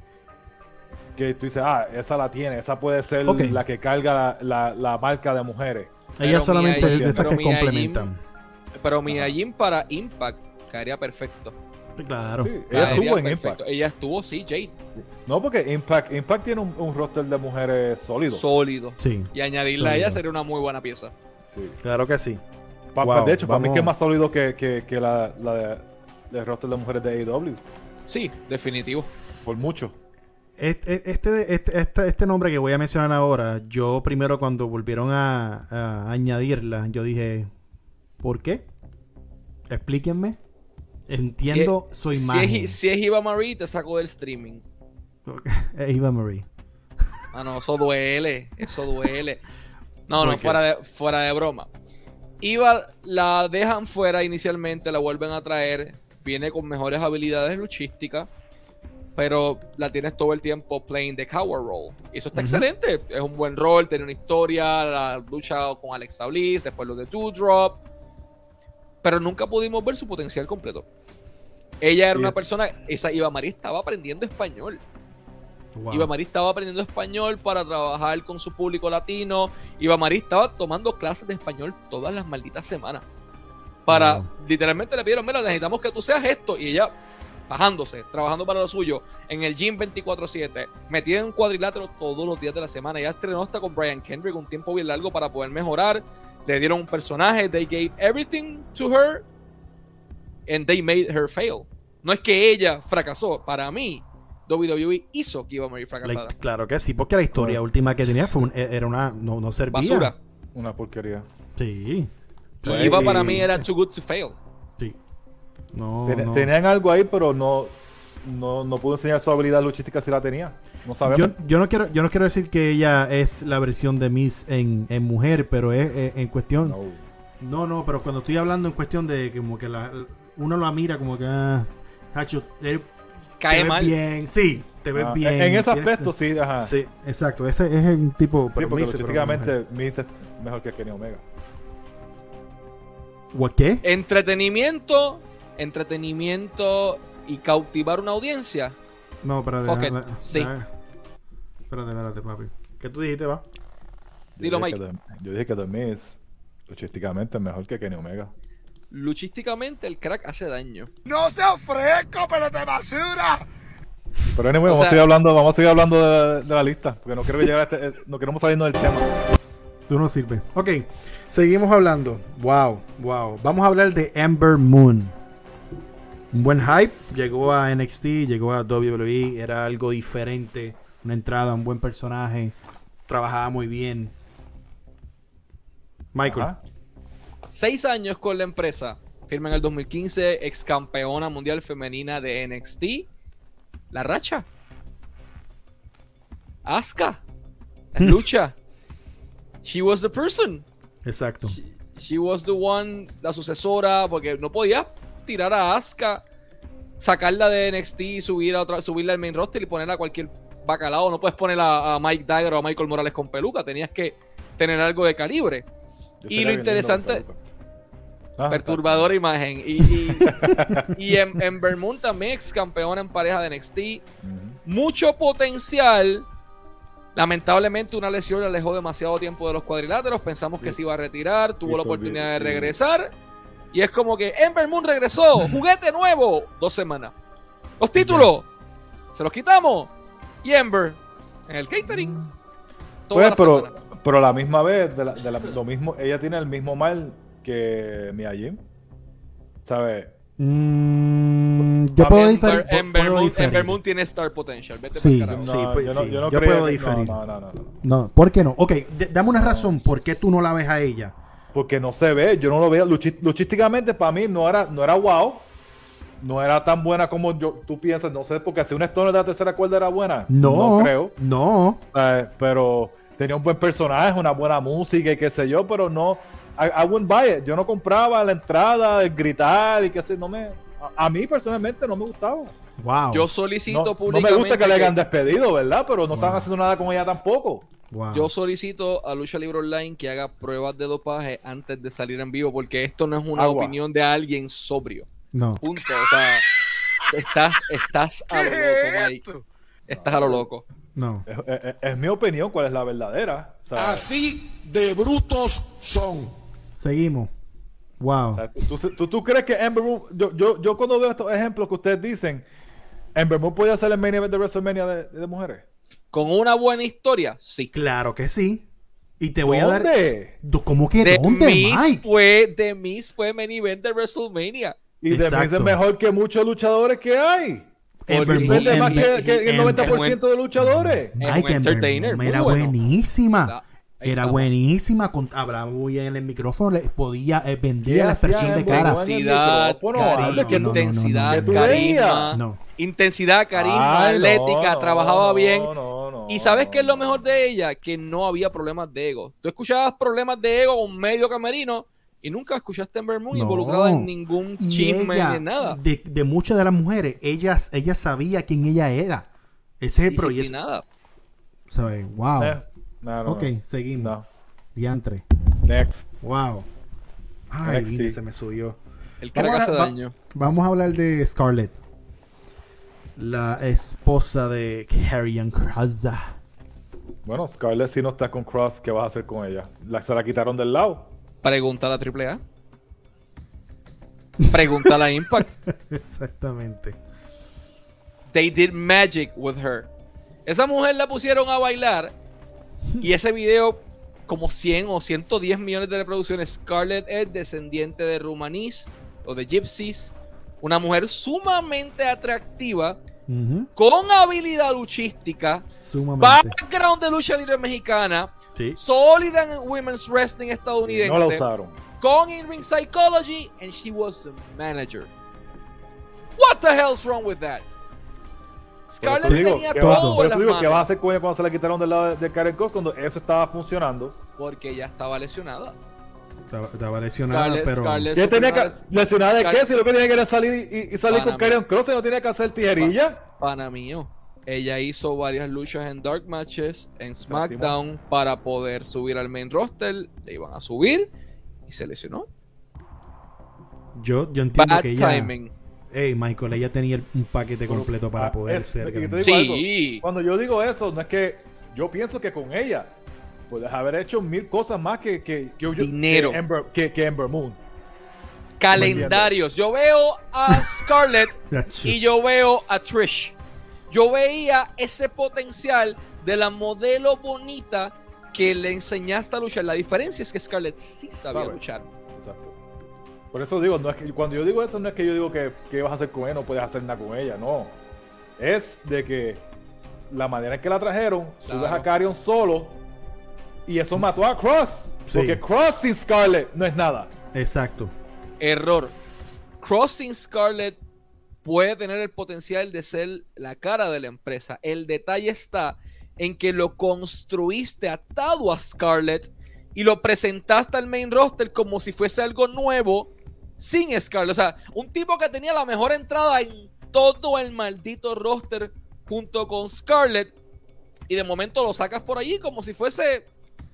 que tú dices, ah, esa la tiene, esa puede ser la que carga la, la- la marca de mujeres. Pero Ella solamente Mia es de esas que Mia complementan. Pero Mia Jim para Impact caería perfecto. Claro. Sí, ella Caería estuvo en perfecto. Impact. Ella estuvo, sí, Jade. No, porque Impact, Impact tiene un, un roster de mujeres sólido. Sólido. Sí, Y añadirla a ella sería una muy buena pieza. Sí. claro que sí. Pa- Wow, de hecho, para mí vamos. que es más sólido que, que, que la, la de, del roster de mujeres de AEW. Sí, definitivo. Por mucho. Este, este, este, este, este nombre que voy a mencionar ahora, yo primero cuando volvieron a, a añadirla, yo dije, ¿por qué? Explíquenme. Entiendo, soy Si imagen. es, si es Eva Marie, te saco del streaming. Eva Marie. Ah, no, eso duele. Eso duele. No, no, fuera de, fuera de broma. Iva la dejan fuera inicialmente, la vuelven a traer. Viene con mejores habilidades luchísticas. Pero la tienes todo el tiempo playing the coward role. Y eso está excelente. Es un buen rol, tiene una historia. La lucha con Alexa Bliss, después lo de Two Drop. Pero nunca pudimos ver su potencial completo. Ella era una persona. Esa Iva María estaba aprendiendo español. Wow. Iba Marí estaba aprendiendo español para trabajar con su público latino. Iba Marí estaba tomando clases de español todas las malditas semanas. Para, Wow. literalmente le pidieron, mira, necesitamos que tú seas esto. Y ella, bajándose, trabajando para lo suyo, en el gym 24-7, metida en un cuadrilátero todos los días de la semana. Ella estrenó hasta con Brian Kendrick un tiempo bien largo para poder mejorar. Le dieron un personaje, they gave everything to her, and they made her fail. No es que ella fracasó, para mí, WWE hizo que Iva Marie fracasara. Like, claro que sí, porque la historia última que tenía fue un- e- era una. No, no servía. Basura. Una porquería. Sí, Pues, y Iva y- para mí era too good to fail. sí. No, Ten- no. Tenían algo ahí, pero no, no, no pudo enseñar su habilidad luchística si la tenía. No sabemos. Yo, yo no quiero, yo no quiero decir que ella es la versión de Miss en, en mujer, pero es, es- en cuestión. No. No, no, pero cuando estoy hablando en cuestión de que como que la, uno la mira como que ah, Hacho, eh, Cae te mal. bien, sí, te ves Ah, bien. en, ese aspecto sí, ajá. Sí, Sí, exacto, ese es un tipo pero porque luchísticamente Miz es mejor que Kenny Omega. ¿O qué? Entretenimiento, entretenimiento y cautivar una audiencia. No, espérate. Ok, déjame- sí. Espérate, espérate, papi. ¿Qué tú dijiste, va? Yo Dilo, Mike. yo dije que The Miz luchísticamente es mejor que Kenny Omega. Luchísticamente el crack hace daño. No sea fresco, pero de basura. Pero anyway, O vamos sea- a seguir hablando, vamos a seguir hablando de, de la lista, porque no quiero llegar a este, eh, no queremos salirnos del tema. Tú no sirves. Ok, seguimos hablando. Wow, wow. Vamos a hablar de Amber Moon. Un buen hype. Llegó a NXT, llegó a WWE. Era algo diferente. Una entrada, un buen personaje. Trabajaba muy bien. Michael. Ajá. Seis años con la empresa. Firma en el 2015, ex campeona mundial femenina de NXT. La racha. Asuka. Lucha. She was the person. Exacto. She, she was the one, la sucesora, porque no podía tirar a Asuka, sacarla de NXT y subir a otra, subirla al main roster y ponerla a cualquier bacalao. No puedes poner a, a Mike Dagger o a Michael Morales con peluca. Tenías que tener algo de calibre. Yo Y lo interesante-. Ah, Perturbadora imagen. Y, y, y en, en Vermont también ex campeona en pareja de NXT. Mucho potencial. Lamentablemente una lesión le alejó demasiado tiempo de los cuadriláteros. Pensamos que se iba a retirar. Tuvo la oportunidad de regresar. Y es como que Ember Moon regresó. Juguete nuevo. Dos semanas. Los títulos. Se los quitamos. Y Ember en el catering. Toda Pues, la pero, semana. pero a la misma vez, de la- de la- lo mismo, ella tiene el mismo mal que Mia Jim. ¿Sabes? Mm, yo puedo diferir. Ember Moon tiene star potential. Vete Sí, carajo. Sí, pues, yo no, sí, yo no yo puedo diferir. No, no, no, no, no. No, ¿por qué no? Ok, dame una razón. ¿Por qué tú no la ves a ella? Porque no se ve, yo no lo veo. Luchi- luchísticamente para mí no era, no era wow. No era tan buena como yo, tú piensas. No sé, porque si una Stoner de la tercera cuerda era buena. No, creo. No. Eh, pero tenía un buen personaje, una buena música y qué sé yo, pero no. I, I wouldn't buy it. Yo no compraba la entrada, el gritar y qué sé, no me. A, a mí personalmente no me gustaba. Wow. Yo solicito No, no públicamente. me gusta que le hayan despedido, ¿verdad? Pero no están Wow. haciendo nada con ella tampoco. wow. Yo solicito a Lucha Libre Online que haga pruebas de dopaje antes de salir en vivo, porque esto no es una Agua. opinión de alguien sobrio. No. Punto. O sea, estás, estás a lo loco, Mike. Estás a lo loco. No. Es, es- es mi opinión cuál es la verdadera. Sea, Así de brutos son. Seguimos. Wow. o sea, ¿tú, tú, tú crees que Ember Moon, yo, yo, yo cuando veo estos ejemplos que ustedes dicen, Ember Moon puede hacer el main event de WrestleMania de, de mujeres? Con una buena historia, sí. Claro que sí. Y te voy a dar. ¿Dónde? ¿Cómo que The dónde, Miz Mike? fue, The Miz fue main event de WrestleMania. Y de mí Exacto. es mejor que muchos luchadores que hay. Ember Moon- más que, que el Ember- 90% de luchadores. Mike Ember entertainer, Moon era bueno. buenísima. Era buenísima. Con, hablaba muy bien en el micrófono. le- podía, eh, ¿Qué vendía la expresión de cara. En Intensidad, carisma, intensidad, carisma. Intensidad, carisma, atlética, no, trabajaba no, bien. no, no, ¿Y sabes no, qué es lo mejor de ella? Que no había problemas de ego. Tú escuchabas problemas de ego con medio camerino y nunca escuchaste a Ember Moon No. involucrada en ningún chisme ella, ni nada. De, de muchas de las mujeres, ellas, ella sabía quién ella era. Ese es el proyecto. Disciplinada. ¿Sabes? Wow. Eh, no, no, ok, no. seguimos. No. Diantre. Next. Wow. Ay, vine, se me subió. El que Vamos a- va- daño. Vamos a hablar de Scarlett. La esposa de Karrion Kross. Bueno, Scarlett si no está con Cross, ¿qué vas a hacer con ella? La, se la quitaron del lado. Pregunta a la AAA. Pregunta a la Impact. Exactamente. They did magic with her. Esa mujer la pusieron a bailar y ese video como 100 o 110 millones de reproducciones. Scarlett es descendiente de rumanís o de gypsies. Una mujer sumamente atractiva, con habilidad luchística, Sumamente. background de lucha libre mexicana, Sí. sólida en women's wrestling estadounidense, No la usaron. con in-ring psychology, and she was a manager. What the hell's wrong with that? Scarlett digo, tenía ¿qué todo va- todo por eso digo, ¿qué vas a hacer con ella cuando se la quitaron del lado de, de Karen Cross cuando eso estaba funcionando? porque ella estaba lesionada. Estaba, estaba lesionada, Scarlett, pero. Scarlett, ¿Qué su tenía que, lesionada de qué? Si lo que tenía que era salir y, y salir Pana con. Karen Cross y no tenía que hacer tijerilla. Pana mío. Ella hizo varias luchas en Dark Matches, en SmackDown, para poder subir al main roster. Le iban a subir y se lesionó. Yo, yo entiendo Bad que ella. timing. Hey, Michael, ella tenía un paquete completo para Ah, poder es- ser. grande. Sí. algo, Cuando yo digo eso, no es que yo pienso que con ella puedes haber hecho mil cosas más que, que, que Dinero. que Ember, que, que Ember Moon. Calendarios. Yo veo a Scarlett y yo veo a Trish. Yo veía ese potencial de la modelo bonita que le enseñaste a luchar. La diferencia es que Scarlett sí sabía Sabe. luchar. Por eso digo, no es que, cuando yo digo eso, no es que yo digo que, que vas a hacer con ella, no puedes hacer nada con ella, no. Es de que la manera en que la trajeron, subes a Carrion solo y eso mató a Cross. Sí. Porque Cross sin Scarlett no es nada. Exacto. Error. Crossing Scarlett puede tener el potencial de ser la cara de la empresa. El detalle está en que lo construiste atado a Scarlett y lo presentaste al main roster como si fuese algo nuevo sin Scarlett. O sea, un tipo que tenía la mejor entrada en todo el maldito roster junto con Scarlett y de momento lo sacas por allí como si fuese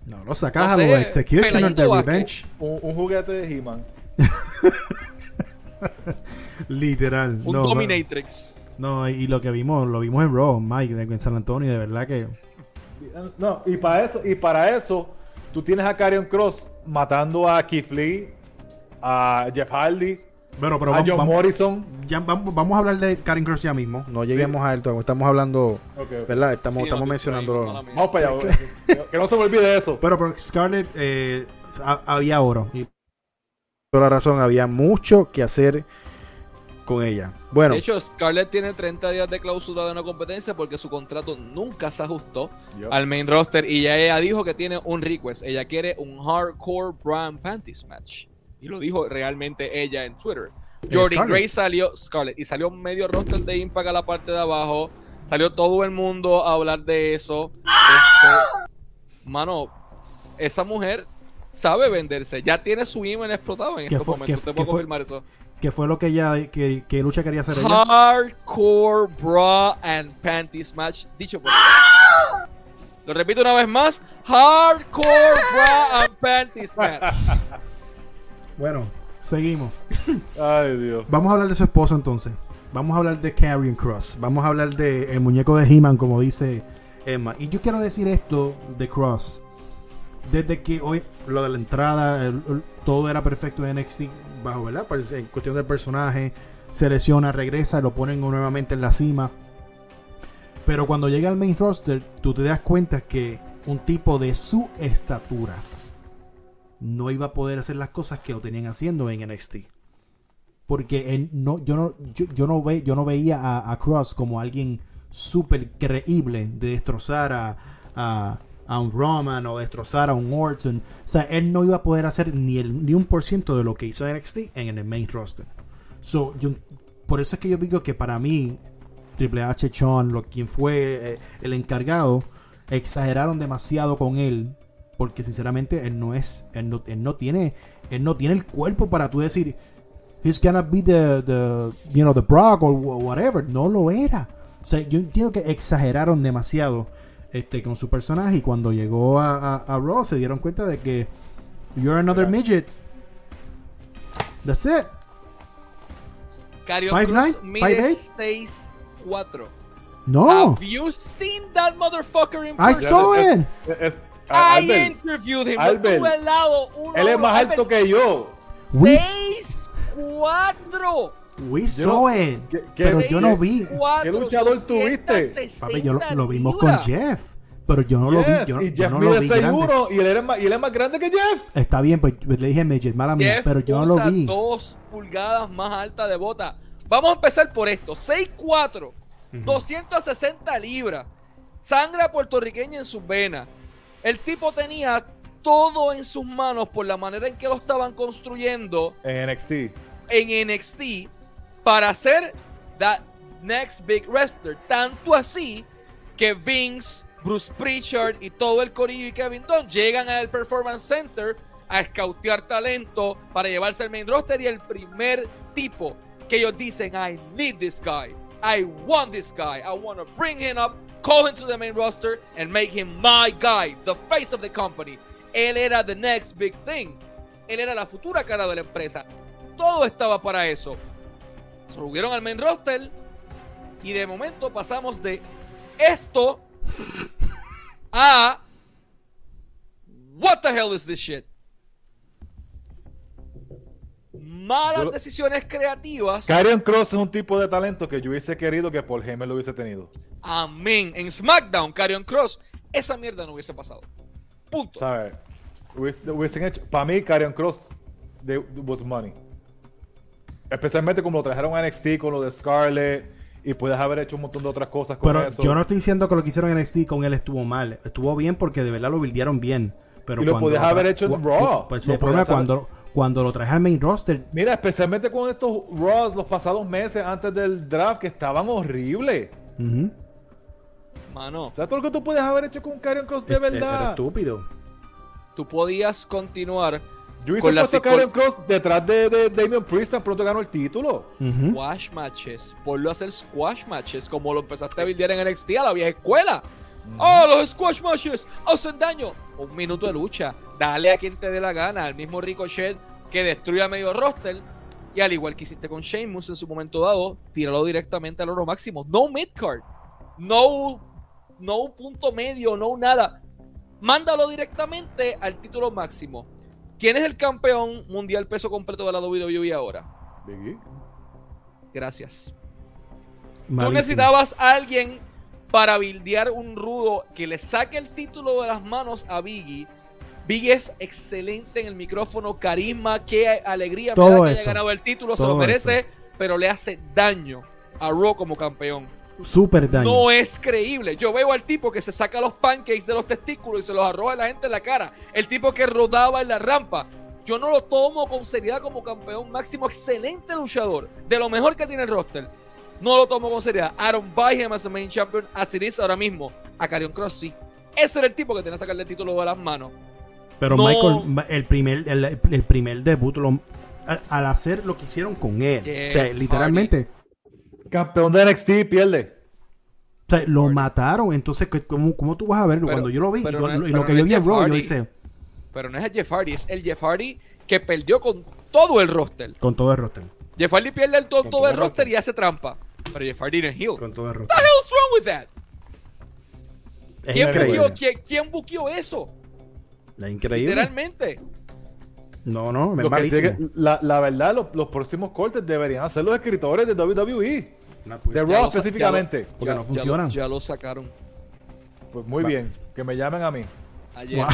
No, lo sacas No a sé, los Executioners Peladito de. Revenge. Un, un juguete de He-Man. Literal. un no, dominatrix. No, y lo que vimos, lo vimos en Raw, Mike, de- en San Antonio, de verdad que. No, y para eso, y para eso, tú tienes a Karrion Cross matando a Keith Lee, a Jeff Hardy, Bueno, pero a vamos, John vamos- Morrison. ya vamos, vamos a hablar de Karen Cross ya mismo. No lleguemos a él todavía. Estamos hablando. ¿verdad? Estamos, Sí, estamos no. Vamos para allá. que, que no se me olvide eso. Pero por Scarlett eh, ha- había oro. Y por la razón, había mucho que hacer con ella. Bueno, De hecho, Scarlett tiene 30 días de cláusula de no competencia porque su contrato nunca se ajustó al main roster y ya ella dijo que tiene un request. Ella quiere un hardcore bra and panties match. Y lo dijo realmente ella en Twitter. Jordan Scarlett. Gray salió, Scarlett, y salió medio roster de Impact a la parte de abajo. Salió todo el mundo a hablar de eso. Este, mano, esa mujer sabe venderse. Ya tiene su email explotado en ¿Qué estos fue- momentos. qué- Te puedo fue- confirmar eso. ¿qué fue lo que ella, que, que lucha quería hacer ella? Hardcore Bra and Panties Match. Dicho por Lo repito una vez más. Hardcore Bra and Panties Match. Bueno, seguimos. Ay, Dios. Vamos a hablar de su esposo entonces. Vamos a hablar de Karrion Cross. Vamos a hablar de el muñeco de He-Man, como dice Emma. Y yo quiero decir esto de Cross. Desde que hoy lo de la entrada, el- el- todo era perfecto en NXT, bajo, ¿verdad? Pues, en cuestión del personaje, se lesiona, regresa, lo ponen nuevamente en la cima. Pero cuando llega al main roster, tú te das cuenta que un tipo de su estatura no iba a poder hacer las cosas que lo tenían haciendo en NXT. Porque él no, yo, no, yo, yo no ve, yo no veía a, Cross como alguien súper creíble de destrozar a, a, un Roman o destrozar a un Orton. O sea, él no iba a poder hacer ni, el, ni un por ciento de lo que hizo NXT en el main roster. So, yo, por eso es que yo digo que para mí, Triple H, Sean, quien fue eh, el encargado, exageraron demasiado con él. Porque sinceramente él no es, él no, él no tiene, él no tiene el cuerpo para tú decir, he's gonna be the, the you know, the Brock or wh- whatever. No lo era. O sea, yo entiendo que exageraron demasiado este, con su personaje y cuando llegó a, a, a Raw se dieron cuenta de que you're another midget. That's it. Karrion Five Kross nine? mide Five eight? 6'4". No. Have you seen that motherfucker in Oh. I person? saw it. I Albert, interviewed him. Albert, Yo al lado, uno él es más Albert, alto que yo. We, 6'4". we saw it. ¿Qué- qué- Pero yo no vi. 6'4", ¿Qué luchador tuviste? 260 Papi, yo lo, lo vimos con. Jeff. Pero yo no lo vi. Yes, Yo, y yo Jeff no lo vi grande. 6'1 y él, es más, y él es más grande que Jeff. Está bien, pues le dije midget, mala mía. Pero yo no lo vi. dos pulgadas más alta de bota. Vamos a empezar por esto. 6'4", 260 libras. Sangre puertorriqueña en sus venas. El tipo tenía todo en sus manos por la manera en que lo estaban construyendo En NXT. en NXT para ser that next big wrestler. Tanto así que Vince, Bruce Pritchard y todo el corillo y Kevin Dunn llegan al Performance Center a scoutear talento para llevarse al main roster y el primer tipo que ellos dicen I need this guy. I want this guy. I want to bring him up, call him to the main roster and make him my guy, the face of the company. Él era the next big thing. Él era la futura cara de la empresa. Todo estaba para eso. Subieron al main roster y de momento pasamos de esto a What the hell is this shit? Malas Yo- decisiones creativas. Karrion Cross es un tipo de talento que yo hubiese querido que Paul Heyman lo hubiese tenido. Amén. En SmackDown, Karrion Cross, esa mierda no hubiese pasado. Punto. ¿Sabes? Hubies- Hubiesen hecho. Para mí, Karrion Cross they- was money. Especialmente como lo trajeron a NXT con lo de Scarlett. Y puedes haber hecho un montón de otras cosas con Pero eso. yo no estoy diciendo que lo que hicieron en NXT con él estuvo mal. Estuvo bien porque de verdad lo buildearon bien. Pero Y lo podías haber hecho en Raw. Pues el problema cuando, cuando lo traje al main roster. Mira, especialmente con estos Raws los pasados meses antes del draft que estaban horribles. ujú, Mano, ¿Sabes todo lo que tú puedes haber hecho con Karrion Cross de verdad? estúpido. tú podías continuar Yo hice con la a Karrion Cross detrás de, de Damian Priest tan pronto ganó el título. Squash matches. Ponlo a hacer squash matches como lo empezaste a buildear en NXT a la vieja escuela. ¡Oh, los squash matches! ¡Hacen daño! Un minuto de lucha. Dale a quien te dé la gana. Al mismo Ricochet que destruya medio roster. Y al igual que hiciste con Sheamus en su momento dado, tíralo directamente al oro máximo. No midcard. No, no punto medio, no nada. Mándalo directamente al título máximo. ¿Quién es el campeón mundial peso completo de la WWE ahora? Biggie. Gracias. Tú Malísimo. necesitabas a alguien para bildear un rudo que le saque el título de las manos a Biggie. Biggie es excelente en el micrófono, carisma, qué alegría me Todo da que haya eso. ganado el título, se Todo lo merece, pero le hace daño a Raw como campeón. Súper daño. No es creíble. Yo veo al tipo que se saca los pancakes de los testículos y se los arroja a la gente en la cara. El tipo que rodaba en la rampa. Yo no lo tomo con seriedad como campeón máximo. Excelente luchador. De lo mejor que tiene el roster. No lo tomo con seriedad. Buy him as a main champion as it is ahora mismo. A Karrion Cross sí. Ese era el tipo que tenía que sacarle el título de las manos. Pero No. Michael, el primer, el, el primer debut, lo- a- al hacer lo que hicieron con él, Jeff o sea, literalmente, Campeón de NXT pierde. o sea, lo mataron. Entonces, ¿qué- ¿cómo, cómo tú vas a verlo? Pero- Cuando yo lo vi, y lo- no es- y pero lo que no yo vi en Jeff Raw, yo hice Pero no es el Jeff Hardy, es el Jeff Hardy que perdió con todo el roster. con todo el roster. Jeff Hardy pierde el todo, Con todo todo el roster y hace trampa. Pero Jeff Hardy no es heel. Con todo el What roster. the hell's wrong with that? Es ¿Quién increíble. buqueó, quién, quién buqueó eso? Es increíble. Literalmente. No, no, Lo que malísimo. tiene que- la, la verdad, los, los próximos cortes deberían ser los escritores de WWE. Ya Raw lo específicamente. Porque Ya- no ya funcionan. lo- Ya lo, sacaron Pues muy Va. bien, que me llamen a mí. ayer.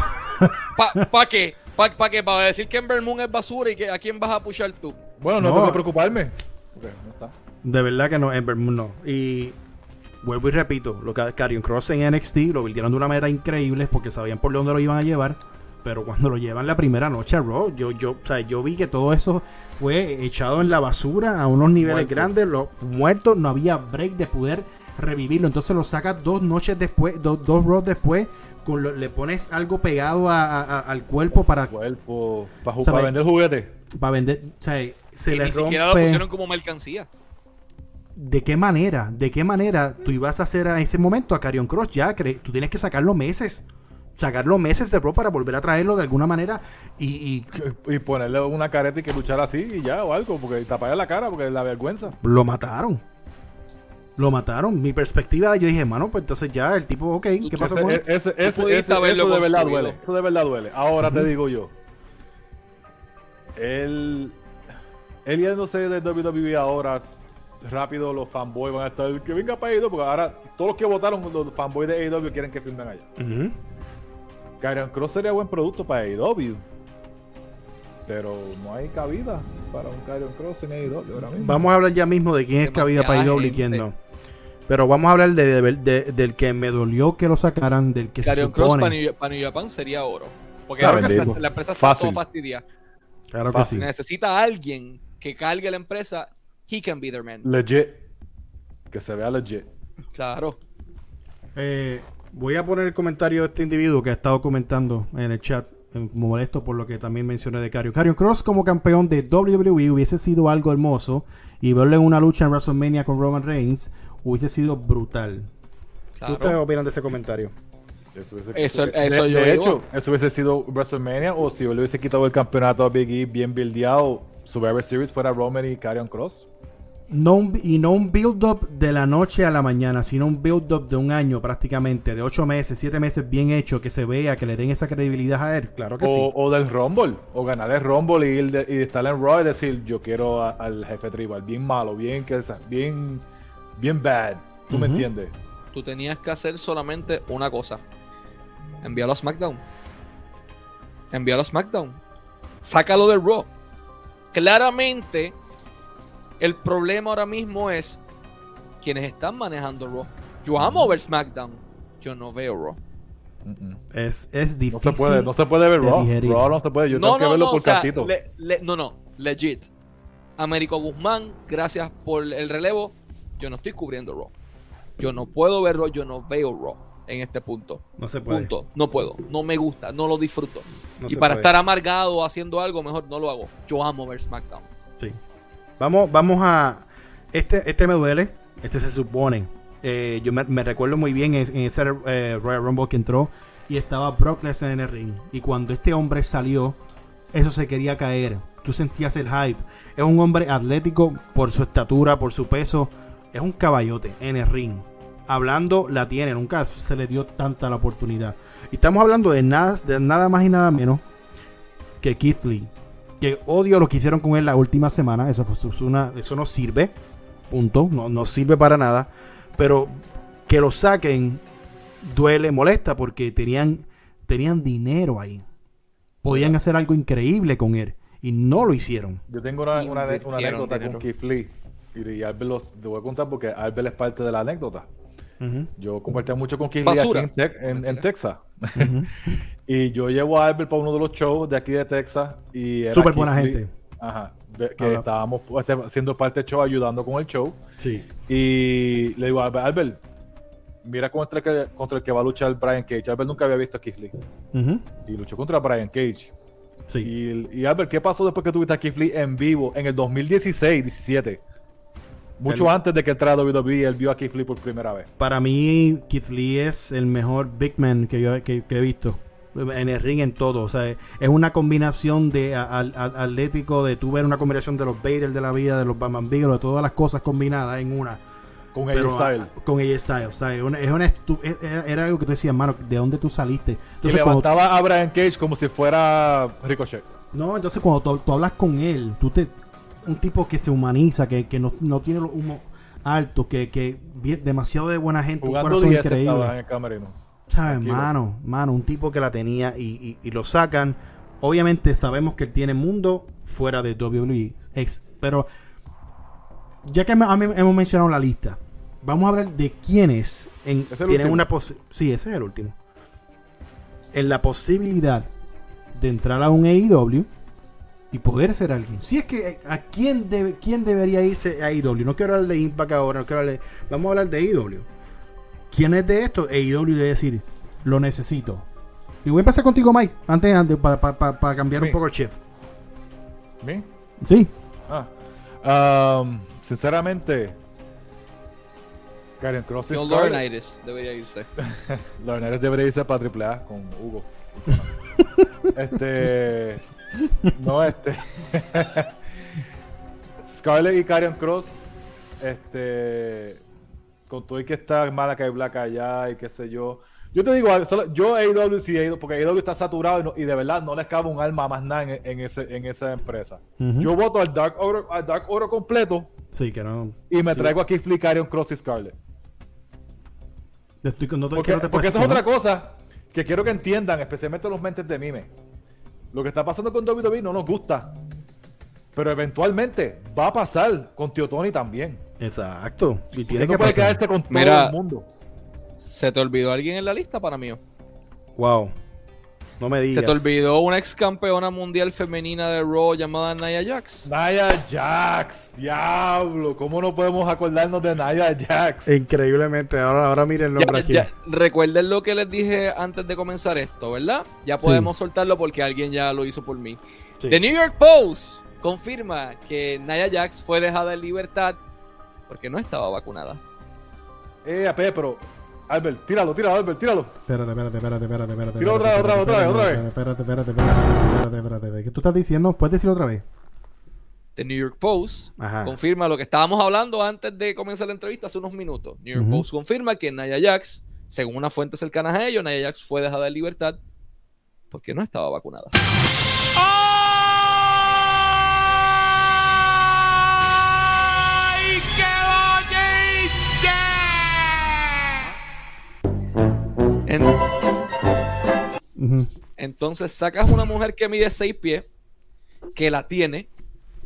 ¿Para pa qué? ¿Para pa qué? ¿Para decir que Ember Moon es basura y que a quién vas a pushar tú? Bueno, no, No. tengo que preocuparme. porque no está. De verdad que no, Ember Moon no. Y vuelvo y repito, lo que Karrion Cross en NXT lo vendieron de una manera increíble porque sabían por dónde lo iban a llevar. Pero cuando lo llevan la primera noche a Raw, yo, yo, o sea, yo vi que todo eso fue echado en la basura a unos niveles Muerto. grandes, los muertos, no había break de poder revivirlo. Entonces lo sacas dos noches después, do- dos Raw después, con lo- le pones algo pegado a- a- a- al cuerpo para, Cuerpo, para, vender juguetes. para vender. O sea, se y le ni rompe. siquiera lo pusieron como mercancía. ¿De qué manera? ¿De qué manera tú ibas a hacer a ese momento a Carion Cross? Ya, tú tienes que sacarlo meses. Sacarlo meses de pro para volver a traerlo de alguna manera. Y, y Y ponerle una careta y que luchar así y ya, o algo, porque taparle la cara, porque es la vergüenza. lo mataron. Lo mataron. Mi perspectiva, yo dije, mano, pues entonces ya el tipo, ok, ¿qué pasa con él? ese- ese- eso de verdad duele. Eso de verdad duele. Ahora te digo yo. Él. Él yéndose de WWE ahora. Rápido los fanboys van a estar. Que venga para AEW. Porque ahora todos los que votaron, los fanboys de AEW quieren que filmen allá. Ujú. Karrion Cross sería buen producto para AEW. Pero no hay cabida para un Karrion Cross en AEW ahora mismo. Vamos a hablar ya mismo de quién es cabida para IW y quién no. Pero vamos a hablar de, de- de- del que me dolió que lo sacaran, del que se Karrion Cross para supone. New, para New Japan sería oro. Porque Claro, ahora que la empresa está Fácil. todo fastidiada. Claro que Fácil. sí. Necesita a alguien que cargue la empresa. He can be their man. Legit. Que se vea legit. Claro. Eh, voy a poner el comentario de este individuo que ha estado comentando en el chat. Molesto por lo que también mencioné de Cario. Cario Cross como campeón de WWE hubiese sido algo hermoso. Y verlo en una lucha en WrestleMania con Roman Reigns hubiese sido brutal. ¿Qué ustedes opinan de ese comentario? Eso, hubiese- Eso- de, eso de yo hecho, digo. eso hubiese sido WrestleMania o si le hubiese quitado el campeonato a Big E bien buildeado, Survivor Series fuera Roman y Karrion Cross. No un- y no un build-up de la noche a la mañana, sino un build-up de un año prácticamente, de ocho meses, siete meses bien hecho, que se vea, que le den esa credibilidad a él. Claro que O, sí. o del Rumble, o ganar el Rumble y, ir de- y estar en Raw y decir yo quiero a- al jefe tribal, bien malo, bien que bien, bien bad. ¿Tú me entiendes? Tú tenías que hacer solamente una cosa. Envíalo a SmackDown. Envíalo a SmackDown. Sácalo de Raw. Claramente, el problema ahora mismo es quienes están manejando Raw. Yo amo ver SmackDown. Yo no veo Raw. Es, es No difícil. se puede, no se puede ver Raw. digerir. Raw no se puede, yo no, tengo que no, verlo no, por o sea, cantito. le- le- no, no, legit. Américo Guzmán, gracias por el relevo. Yo no estoy cubriendo Raw. Yo no puedo ver Raw, yo no veo Raw en este punto. No se puede. Punto. No puedo. No me gusta. No lo disfruto. No y para puede. estar amargado haciendo algo, mejor no lo hago. Yo amo ver SmackDown. Sí. Vamos, vamos a. Este, este me duele. Este se supone. Eh, yo me, recuerdo muy bien en, en ese eh, Royal Rumble que entró y estaba Brock Lesnar en el ring. Y cuando este hombre salió, eso se quería caer. Tú sentías el hype. Es un hombre atlético por su estatura, por su peso. Es un caballote en el ring. Hablando, la tiene. Nunca se le dio tanta la oportunidad. Y estamos hablando de nada, de nada más y nada menos que Keith Lee que odio lo que hicieron con él la última semana. Eso, fue, es una, eso no sirve. Punto. No, no sirve para nada. Pero que lo saquen duele, molesta porque tenían, tenían dinero ahí. Podían hacer algo increíble con él. Y no lo hicieron. Yo tengo una, una, una anécdota dinero. con Keith Lee. Y, y Albert los, te voy a contar porque Albert es parte de la anécdota. Yo compartí mucho con Keith Lee aquí en. Texas. Y yo llevo a Albert para uno de los shows de aquí de Texas. y era Súper buena Lee. gente. Ve- Que estábamos este, haciendo parte del show, ayudando con el show. Sí. Y le digo a Albert, Albert, mira contra el, que, contra el que va a luchar Brian Cage. Albert nunca había visto a Keith Lee. Y luchó contra Brian Cage. sí. Y, y Albert, ¿qué pasó después que tuviste a Keith Lee en vivo en el 2016-17? Mucho El- antes de que entrara a WWE, él vio a Keith Lee por primera vez. Para mí, Keith Lee es el mejor big man que yo que, que he visto. En el ring, en todo. O sea, es una combinación de a- atlético, de tú ver una combinación de los Vader de la vida, de los Batman Bigelow, de todas las cosas combinadas en una. Con Styles. ah, Con AJ Styles. o sea, es una- es una estu- es- era, algo que tú decías, mano, ¿de dónde tú saliste? Y Entonces, cuando, levantaba a Brian Cage como si fuera Ricochet. no, entonces cuando tú, tú hablas con él, tú te un tipo que se humaniza, que, que no, no tiene los humos altos, que, que demasiado de buena gente, un Jugando corazón 10 estaba en increíble. el camerino. ¿Sabes, mano? Mano, un tipo que la tenía y, y- y lo sacan. Obviamente sabemos que él tiene mundo fuera de WWE. Ex- pero ya que me- hemos mencionado la lista, vamos a hablar de quiénes en, ¿Es el tienen último? una Sí, ese es el último. En la posibilidad de entrar a un AEW y poder ser alguien. Si es que eh, a quién debe, quién debería irse a AEW. No quiero hablar de Impact ahora, no quiero hablar de- vamos a hablar de AEW. ¿Quién es de esto? AEW debe decir, lo necesito. Y voy a empezar contigo, Mike, antes, antes para cambiar un poco el chef. ¿Me? Sí, Ah. Um, sinceramente, Karen Cross y John Scarlett- Laurinaitis debería irse. Laurinaitis debería irse para AAA con Hugo. este. No, este. Scarlett y Karen Cross. Este. Con todo y que está mala que hay Black allá y qué sé yo. Yo te digo, yo AEW sí AEW, porque AEW está saturado y, no- y de verdad no les cabe un alma más nada en, en ese, en esa empresa. Yo voto al Dark Order, al Dark Order completo sí, que no. y me Sí. traigo aquí Flea Karen Cross y Scarlett. Estoy, no te- Porque, que no te porque esa es otra cosa que quiero que entiendan, especialmente los mentes de mime. Lo que está pasando con WWE no nos gusta. Pero eventualmente va a pasar con Tio Tony también. Exacto. Y Tiene que quedarse con todo Mira. el mundo. ¿Se te olvidó alguien en la lista para mí? Wow. No me digas. ¿Se te olvidó una ex campeona mundial femenina de Raw llamada Nia Jax? Nia Jax, diablo. ¿Cómo no podemos acordarnos de Nia Jax? Increíblemente. Ahora, ahora miren el nombre Ya- aquí. ya- recuerden lo que les dije antes de comenzar esto, ¿verdad? Ya podemos soltarlo porque alguien ya lo hizo por mí. Sí. The New York Post confirma que Nia Jax fue dejada en libertad porque no estaba vacunada. Eh, pero. Albert, tíralo, tíralo, Albert, tíralo. Espérate, espérate, espérate, espérate, espérate. Tira otra vez, espérate, otra vez, otra vez, espérate, Espérate, espérate, espérate, espérate, espérate, espérate. ¿Qué tú estás diciendo? ¿Puedes decirlo otra vez? The New York Post Ajá. confirma lo que estábamos hablando antes de comenzar la entrevista hace unos minutos. New York. Post confirma que Nia Jax, según una fuente cercana a ellos, Nia Jax fue dejada en libertad porque no estaba vacunada. En- entonces sacas una mujer que mide 6 pies, que la tiene,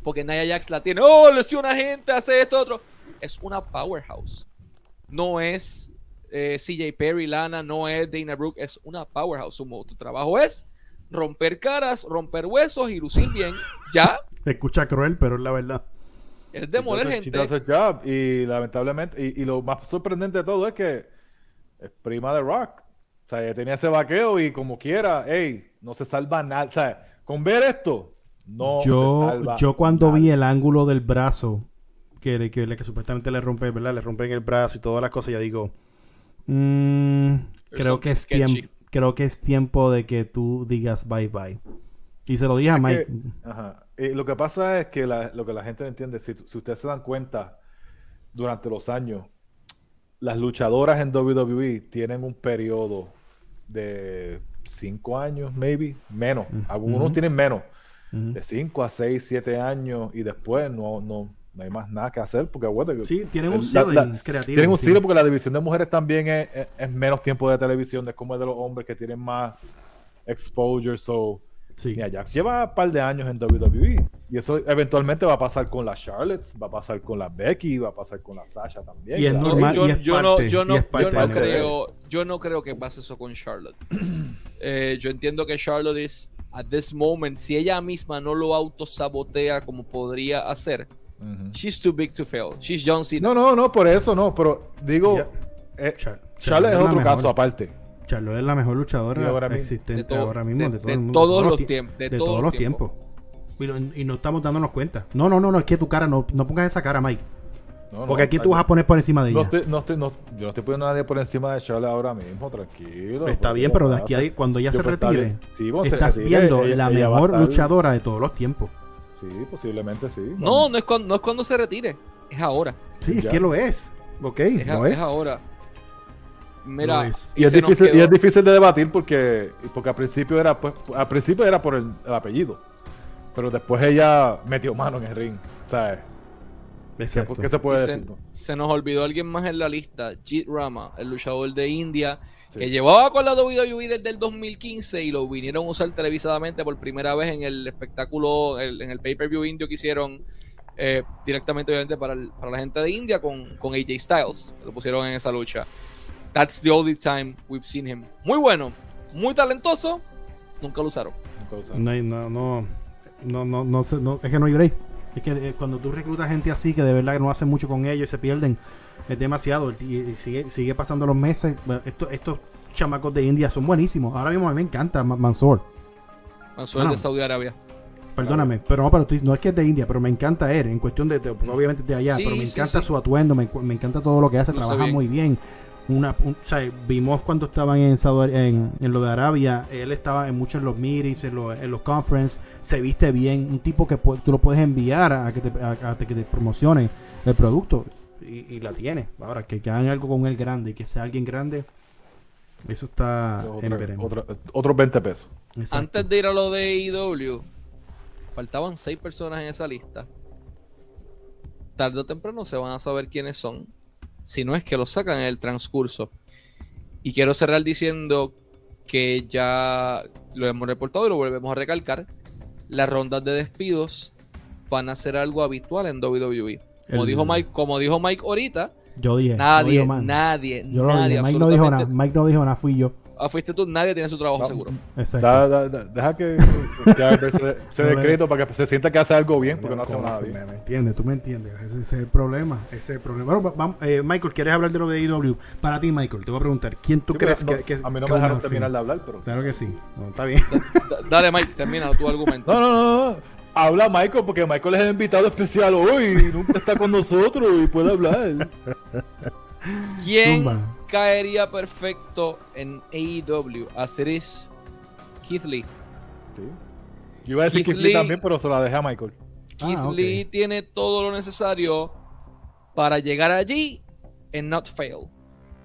porque Nia Jax la tiene, oh, lesiona gente, hace esto, otro. Es una powerhouse. No es eh, CJ Perry, Lana, no es Dana Brooke, es una powerhouse. Su, tu trabajo es romper caras, romper huesos y lucir bien. Ya, Se escucha cruel, pero es la verdad. es demoler gente. does her job. Y lamentablemente, y, y lo más sorprendente de todo es que es prima de Rock. O sea, tenía ese vaqueo y como quiera, hey, no se salva nada. O sea, con ver esto, no se yo, salva yo cuando nada. vi el ángulo del brazo, que, de que, que supuestamente le rompe, ¿verdad? Le rompen el brazo y todas las cosas, ya digo, mm, creo que es tiempo, creo que es tiempo de que tú digas bye bye. Y se lo dije a Mike. que- ajá. Y lo que pasa es que la- lo que la gente no entiende, si, si ustedes se dan cuenta, durante los años, las luchadoras en WWE tienen un periodo de 5 años, maybe, menos. Algunos ujú. tienen menos, Ujú. de 5 a 6, 7 años, y después no, no, no hay más nada que hacer, porque acuérdate Sí, tienen un la- creativo. tienen un ciclo porque la división de mujeres también es, es- es menos tiempo de televisión, es como el de los hombres que tienen más exposure, so... Sí. Nia Jax lleva un par de años en WWE. Y eso eventualmente va a pasar con las Charlottes, va a pasar con la Becky, va a pasar con la Sasha también. Y es No, normal, yo, y es yo no, parte, yo y no, es yo parte no del negocio. creo, yo no creo que pase eso con Charlotte. Eh, yo entiendo que Charlotte es, at this moment, si ella misma no lo autosabotea como podría hacer, Ujú. she's too big to fail. She's John Cena. No, no, no, por eso no, pero digo, Ya. eh, Char- Charlotte es otro mejor. caso aparte. Charlotte es la mejor luchadora ahora existente todo- ahora mismo de- de, todo el mundo. todos los tie- tiempos, de De, todos todos los tiempos. Y, no- y no estamos dándonos cuenta. No, no, no, no, es que tu cara, no, no pongas esa cara, Mike. No, no, Porque aquí tú vas a poner por encima de No ella. estoy, no estoy, no, yo no estoy poniendo a nadie por encima de Charlotte ahora mismo, tranquilo. Está bien, pero de aquí a cuando ella Yo, se retire, se estás retire, viendo ella- la ella mejor estar- luchadora de todos los tiempos. Sí, posiblemente sí. No, no es, cuando, no es cuando se retire, es ahora. Sí, es que lo es. Ok, Es, no es. es ahora. Mira. Y es, difícil, y es difícil de debatir porque, porque al principio era pues, al principio era por el, el apellido. Pero después ella metió mano en el ring. ¿Sabes? ¿Qué, se puede se, decir? se nos olvidó alguien más en la lista, Jeet Rama, el luchador de India, Sí. que llevaba con la WWE desde el 2015 y lo vinieron a usar televisadamente por primera vez en el espectáculo, el- en el pay-per-view indio que hicieron eh, directamente obviamente para, el- para la gente de India con, con AJ Styles, que lo pusieron en esa lucha. That's the only time we've seen him. Muy bueno, muy talentoso, nunca lo usaron. Nunca lo usaba. No, no, no, no, no, no, sé, no, es que no hay break. Es que eh, cuando tú reclutas gente así que de verdad que no hacen mucho con ellos y se pierden, es demasiado. Y, y sigue, sigue pasando los meses. Bueno, Estos, estos chamacos de India son buenísimos. Ahora mismo a mí me encanta Ma- Mansoor. Mansoor Bueno. de Saudi Arabia. Perdóname, pero no, pero tú dices, no es que es de India, pero me encanta él, en cuestión de, de- obviamente de allá, Sí, pero me encanta sí. su atuendo, me, encanta todo lo que hace, trabaja bien. muy bien. Una, un- o sea, vimos cuando estaban en, Saudi- en, en lo de Arabia, él estaba en muchos de los meetings, en, los- en los conferences, se viste bien, un tipo que tú lo puedes enviar a, que te, a, a que te promocione el producto y, y la tiene. Ahora, que, que hagan algo con él grande y que sea alguien grande, eso está en veremos. otros 20 pesos. Exacto. Antes de ir a lo de AEW, faltaban seis personas en esa lista. Tarde o temprano se van a saber quiénes son. Si no es que los sacan en el transcurso. Y quiero cerrar diciendo que ya lo hemos reportado y lo volvemos a recalcar. Las rondas de despidos van a ser algo habitual en WWE. Como, El- dijo Mike, como dijo Mike ahorita, Yo dije, nadie, nadie, Yo lo nadie, dije, Mike no dijo nada, Mike no dijo nada, fui yo. Ah, fuiste tú, nadie tiene su trabajo seguro. Exacto. Da- da- da- deja que, que Albert se, se dé crédito para que se sienta que hace algo bien porque no hace nada bien. Me, me entiendes, tú me entiendes. Ese, ese es el problema. Ese es el problema. Bueno, va- vamos, eh, Michael, ¿quieres hablar de lo de IW? Para ti, Michael, te voy a preguntar, ¿quién tú Sí, crees que, no, que a mí no me dejaron terminar fin? de hablar, pero. Claro que sí. No, está bien. Da- Dale, Mike, termina tu argumento. No, no, no, no. Habla Michael porque Michael es el invitado especial hoy y nunca está con nosotros y puede hablar. ¿Quién Zumba. Caería perfecto en AEW? Hacer es Keith Lee. Sí. Yo iba a decir Keith Keith Lee Lee- también, pero se la dejé a Michael. Keith Ah. Lee tiene todo lo necesario para llegar allí and not fail.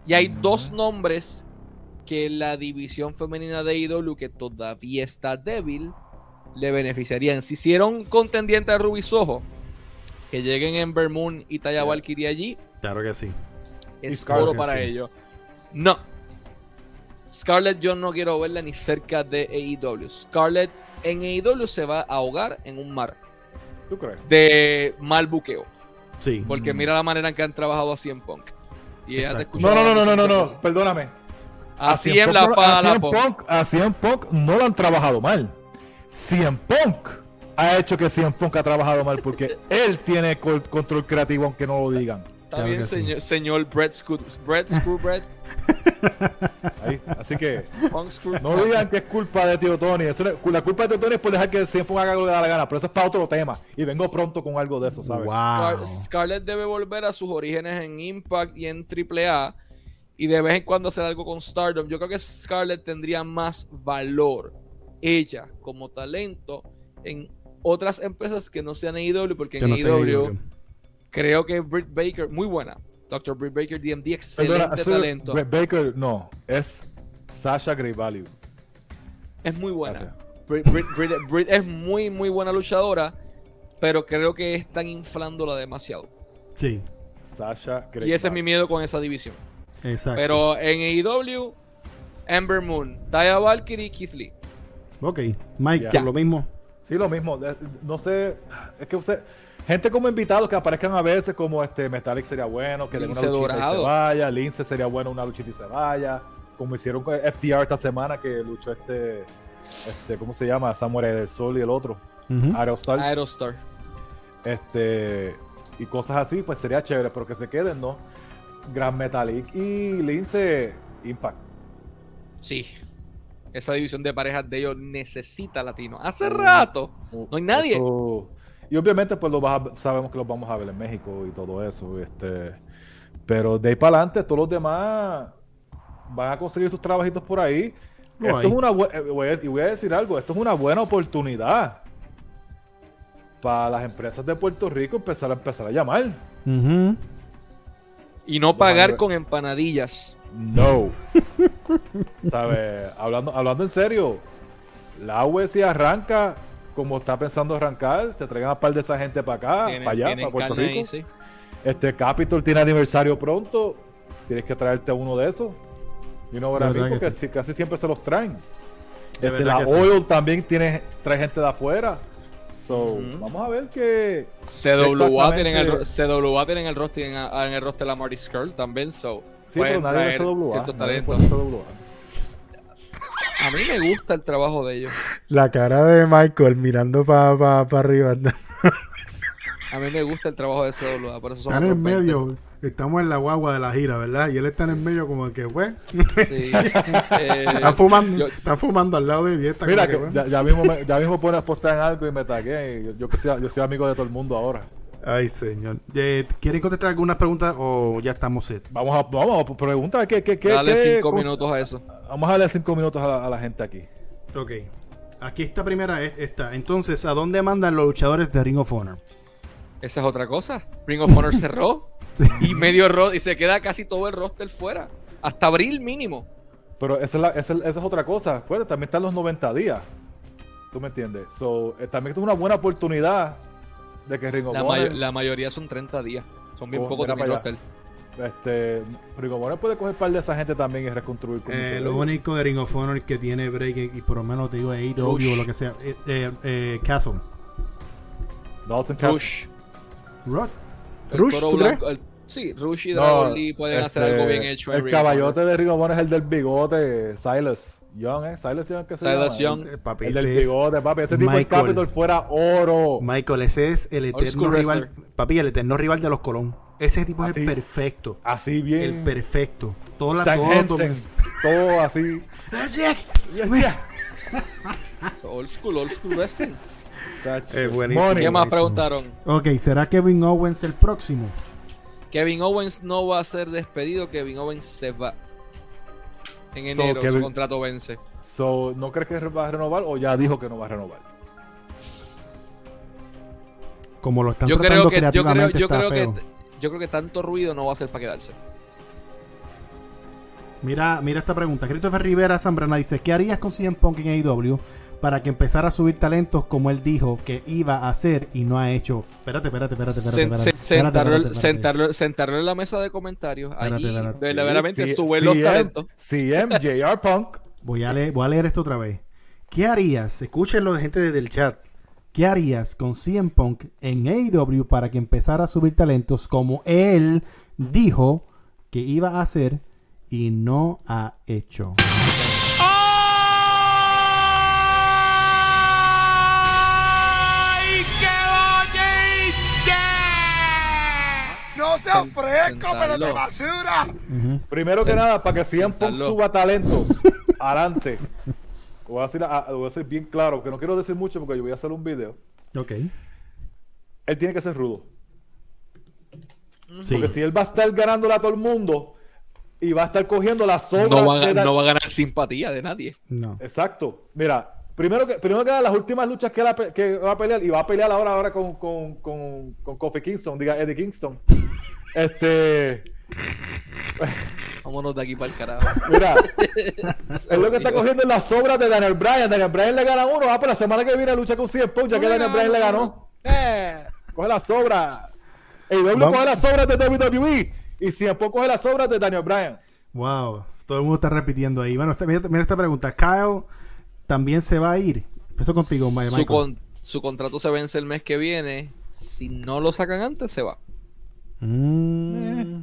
Y hay dos nombres que la división femenina de AEW, que todavía está débil, le beneficiarían. Si hicieron contendiente a Ruby Soho, que lleguen Ember Moon y Taya. Valkyrie allí, Claro que sí. Es Scarlett, oro para sí. ellos. No. Scarlett yo no quiero verla ni cerca de AEW. Scarlett en AEW se va a ahogar en un mar ¿Tú crees? de mal buqueo. Sí. Porque mira la manera en que han trabajado a CM Punk. Y ella te Exacto. escuchaba No, no, no, no, no, no, no, perdóname. A CM CM la Punk- a CM Punk. Punk, a CM Punk no lo han trabajado mal. CM Punk ha hecho que CM Punk ha trabajado mal porque él tiene control creativo aunque no lo digan. Está Claro bien, sí. señor, señor Brett, Scu Brett Screwbread. Ahí, Así que Screw. no digan que es culpa de Tío Tony. Eso es- la culpa de Tío Tony es por dejar que Punk haga lo que le da la gana. Pero eso es para otro tema. Y vengo pronto con algo de eso, ¿sabes? Scar-. Scarlett debe volver a sus orígenes en Impact y en AAA y de vez en cuando hacer algo con Stardom. Yo creo que Scarlett tendría más valor, ella como talento, en otras empresas que no sean AEW, porque Que en no AEW. Creo que Britt Baker, muy buena. Dr. Britt Baker, DMD, excelente Perdona, talento. Brett Baker, no. Es Sasha Grey Value. Es muy buena. Britt, Britt- Britt- Britt es muy, muy buena luchadora, pero creo que están inflándola demasiado. Sí. Sasha Grey Y ese es mi miedo con esa división. Exacto. Pero en AEW, Ember Moon, Taya Valkyrie, Keith Lee. ok. Mike, lo mismo. Sí, lo mismo. No sé. Es que usted. Gente como invitados que aparezcan a veces, como este Metallic sería bueno, que den una Lince luchita y se vaya. Lince sería bueno una luchita y se vaya. Como hicieron con FTR esta semana que luchó este. este ¿Cómo se llama? Samurai del Sol y el otro. Ujú. Aerostar. Aerostar. Este. Y cosas así, pues sería chévere, pero que se queden, ¿no? Gran Metalik y Lince Impact. Sí. Esa división de parejas de ellos necesita latino. Hace rato. No hay nadie. Eso- y obviamente, pues lo vas a- sabemos que los vamos a ver en México y todo eso. Este, pero de ahí para adelante, todos los demás van a conseguir sus trabajitos por ahí. Esto hay. es una eh, voy a- y voy a decir algo, esto es una buena oportunidad para las empresas de Puerto Rico empezar a empezar a llamar. Y no pagar con empanadillas. No. ¿Sabes? Hablando, hablando en serio, la UE si arranca como está pensando arrancar, se traigan a par de esa gente para acá, Tienen- para allá, para Puerto Rico. ahí, sí. Este Capitol tiene aniversario pronto. Tienes que traerte uno de esos. Y no De ahora mismo que sí. casi siempre se los traen. De Este, la sí. Oil también tiene, trae gente de afuera. So, Ujú. vamos a ver que. CWA tienen, el, CWA tienen el roster en, en el roster la Marty Skrull también, so Sí, pero nadie CWA. ciertos nadie talentos. de CWA. A mí me gusta el trabajo de ellos. La cara de Michael mirando para pa, pa arriba. A mí me gusta el trabajo de CWA, por eso son Están en otros 20. medio. Estamos en la guagua de la gira, ¿verdad? Y él está en el medio como que, pues, Sí. Eh, están fumando, yo- están fumando al lado de él está Mira, como que bueno. ya, ya mismo, me- ya mismo pones postar en algo y me tagué. Yo, yo, que yo soy amigo de todo el mundo ahora. Ay, señor. Eh, ¿Quieren contestar algunas preguntas o ya estamos set? Vamos a, vamos a preguntar qué, qué, qué, Dale qué- cinco cómo- minutos a eso. Vamos a darle cinco minutos a la, a la gente aquí. Ok. Aquí esta primera es esta. Entonces, ¿a dónde mandan los luchadores de Ring of Honor? Esa es otra cosa. Ring of Honor cerró Sí. y medio ro y se queda casi todo el roster fuera. Hasta abril mínimo. Pero esa es, la- esa, es- esa es otra cosa. Acuérdate, también están los 90 días. ¿Tú me entiendes? So, eh, también es una buena oportunidad de que Ring of La, la mayoría son 30 días. Son bien Oh, pocos de mi roster. este, Ring of Honor puede coger par de esa gente también y reconstruir. con Eh, lo único de Ring of Honor que tiene break y por lo menos te digo AEW o lo que sea. Eh, eh, eh, Castle. Dalton Castle. Rush. Rock. Rush, sí, Rush y No, Dragon Lee pueden hacer este, algo bien hecho. El caballote de Ring of Honor es el del bigote, Silas Young, ¿eh? Silas Young, que se Silas llama? Young. Eh, papi, El del bigote, papi. Ese tipo de Michael. Capitol fuera oro. Michael, ese es el eterno rival. wrestler. Papi, el eterno rival de los Colón. Ese tipo es el perfecto. Así bien. El perfecto. Toda la Stan todo- Henson, todo así. Así es. So, Old school, old school wrestling. Eh, buenísimo. ¿Qué más buenísimo. preguntaron? Ok, ¿será Kevin Owens el próximo? Kevin Owens no va a ser despedido, Kevin Owens se va. En So, enero su Kevin- contrato vence. So, ¿No crees que va a renovar o ya dijo que no va a renovar? Como lo están Yo creo tratando que yo creo, creativamente yo está creo que feo. yo creo que tanto ruido no va a ser para quedarse. Mira, mira esta pregunta. Christopher Rivera Zambrana dice, ¿qué harías con CM Punk en AEW para que empezara a subir talentos como él dijo que iba a hacer y no ha hecho? Espérate, espérate, espérate, espérate. Sen- espérate, sen- espérate, sentarlo, espérate, espérate. sentarlo- sentarlo en la mesa de comentarios. Espérate, Allí espérate. verdaderamente Sí, sube los talentos. CM, JR Punk. Voy a, leer, voy a leer esto otra vez. ¿Qué harías? Escúchenlo de gente desde el chat. ¿Qué harías con CM Punk en AEW para que empezara a subir talentos como él dijo que iba a hacer y no ha hecho? No se ofrezca, pero de basura. Primero que nada, para que CM Punk suba talentos adelante. Voy a, decir, a- lo voy a decir bien claro, que no quiero decir mucho porque yo voy a hacer un video. Ok. Él tiene que ser rudo. Sí. Porque si él va a estar ganándole a todo el mundo y va a estar cogiendo la sobra No va, a, de ga- la- no va a ganar simpatía de nadie. No. Exacto. Mira, primero que, primero que nada, las últimas luchas que, que va a pelear, y va a pelear ahora, ahora con, con, con, con Kofi Kingston, diga Eddie Kingston. Este. Vámonos de aquí para el carajo. Mira, es lo que está cogiendo en las sobras de Daniel Bryan. Daniel Bryan le gana uno. Ah, pero la semana que viene lucha con CM Punk, ya que Daniel Bryan le ganó. Eh, coge la sobra. El doble coge las sobras de WWE. Y CM Punk coge las sobras de Daniel Bryan. Wow. Todo el mundo está repitiendo ahí. Bueno, esta- mira, mira esta pregunta. Kyle también se va a ir. Empezó contigo, Michael. Su, con- su contrato se vence el mes que viene. Si no lo sacan antes, se va. Mm.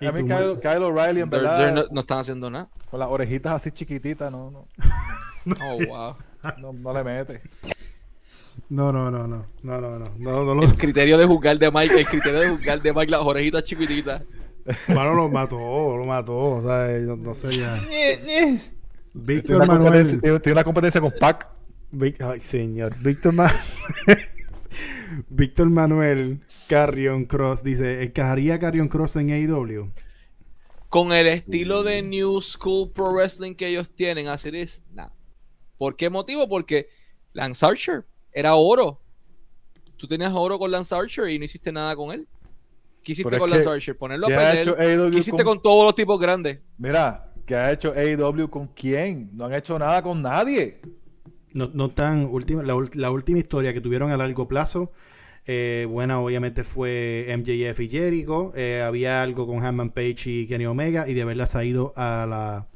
¿Y A mí Kyle, Kyle O'Reilly, en verdad, they're no, no están haciendo nada. con las orejitas así chiquititas, no, no, Oh, wow. no, no le mete. No, no, no, no. No, no, no. No, no. El criterio de juzgar de Mike, el criterio de juzgar de Mike, las orejitas chiquititas. Mano lo mató, lo mató. O sea, no, no sé ya. Víctor Manuel. tiene- una competencia con Pac. Vic- Ay, señor. Víctor Ma- Víctor Manuel Carrion Cross dice: ¿Encajaría Carrion Cross en E AEW? Con el estilo de New School Pro Wrestling que ellos tienen, así es, nada. ¿Por qué motivo? Porque Lance Archer era oro. Tú tenías oro con Lance Archer y no hiciste nada con él. ¿Qué hiciste Pero con Lance Archer? Ponerlo a ¿Qué ha hecho perder. AEW ¿Qué hiciste con- con todos los tipos grandes? Mira, ¿qué ha hecho AEW con quién? No han hecho nada con nadie. No, no tan última, la última historia que tuvieron a largo plazo, eh, buena obviamente fue MJF y Jericho. eh, había algo con Hanman Page y Kenny Omega y de verdad se ha ido a la...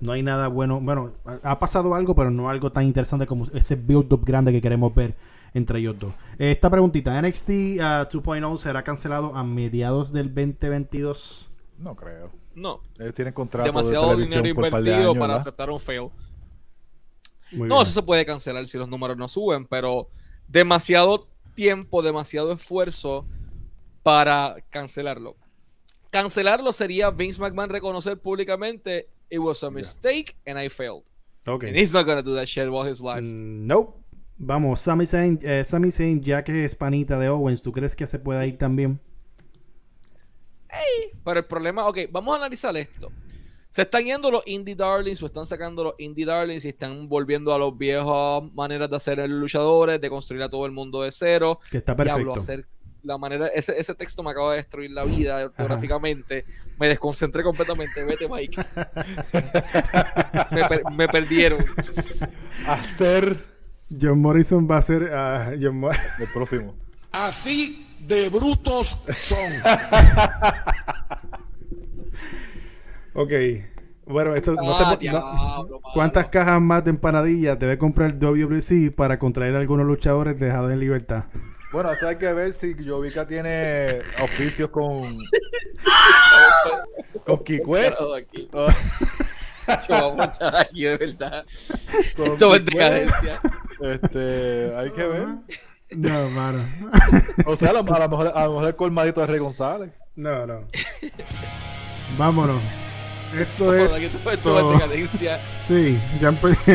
No hay nada bueno. Bueno, ha ha pasado algo, pero no algo tan interesante como ese build-up grande que queremos ver entre ellos dos. Eh, esta preguntita, ¿NXT ah, 2.0 será cancelado a mediados del 2022? No creo. No. Ellos tienen contrato Demasiado de dinero de invertido años, para ¿verdad? aceptar un fail. Muy No, bien. eso se puede cancelar si los números no suben, pero demasiado tiempo, demasiado esfuerzo para cancelarlo. Cancelarlo sería Vince McMahon reconocer públicamente it was a mistake and I failed. Ok. And he's not gonna do that shit while his life. Nope. Vamos, Sami Zayn, eh, Sami Zayn, ya que es panita de Owens, ¿tú crees que se pueda ir también? Pero el problema, ok, vamos a analizar esto. Se están yendo los indie darlings o están sacando los indie darlings y están volviendo a los viejos maneras de hacer luchadores, de construir a todo el mundo de cero. Que está Diablo, perfecto. hacer la manera, ese, ese texto me acaba de destruir la vida ortográficamente. Me desconcentré completamente. Vete, Mike. me, per- me perdieron. Hacer John Morrison va a ser ah, John Mo- el próximo. Así de brutos son. Ok. Bueno, esto no Ah, se pu- no-. ¿Cuántas cajas más de empanadillas debe comprar WWC para contraer a algunos luchadores dejados en libertad? Bueno, eso hay que ver si Jovica tiene auspicios con. con Kikue. Yo vamos a aquí, de verdad. con Esto es decadencia. Este, hay que ver. No, mano. O sea, a lo, a lo mejor, a lo mejor el colmadito de Rey González. No, no. Vámonos. Esto es. esto decadencia. Sí, ya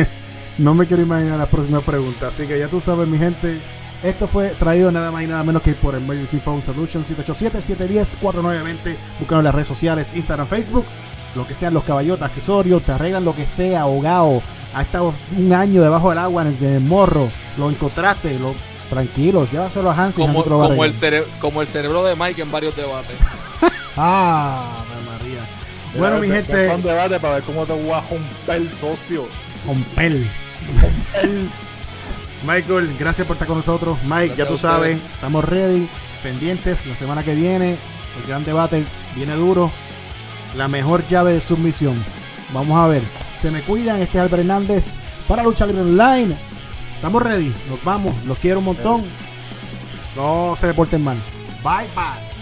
no me quiero imaginar la próxima pregunta. Así que ya tú sabes, mi gente. Esto fue traído nada más y nada menos que por Emergency Phone Solution 787-710-4920. Búscanos en las redes sociales, Instagram, Facebook. Lo que sean los caballotes, accesorios, te arreglan lo que sea, ahogado. Ha estado un año debajo del agua en el, morro. Lo encontraste, lo, tranquilo, llévaselo a Hansi. Como, Hansi como, el como el cerebro de Mike en varios debates. Ah, María. Bueno, mi gente, un debate para ver cómo te voy a romper el socio. con pel. Michael, gracias por estar con nosotros. Mike, Gracias ya tú sabes, estamos ready, pendientes. La semana que viene, el gran debate viene duro. La mejor llave de submisión. Vamos a ver. Se me cuidan. Este es Albert Hernández para Lucha Libre Online. Estamos ready. Nos vamos. Los quiero un montón. No se deporten mal. Bye, bye.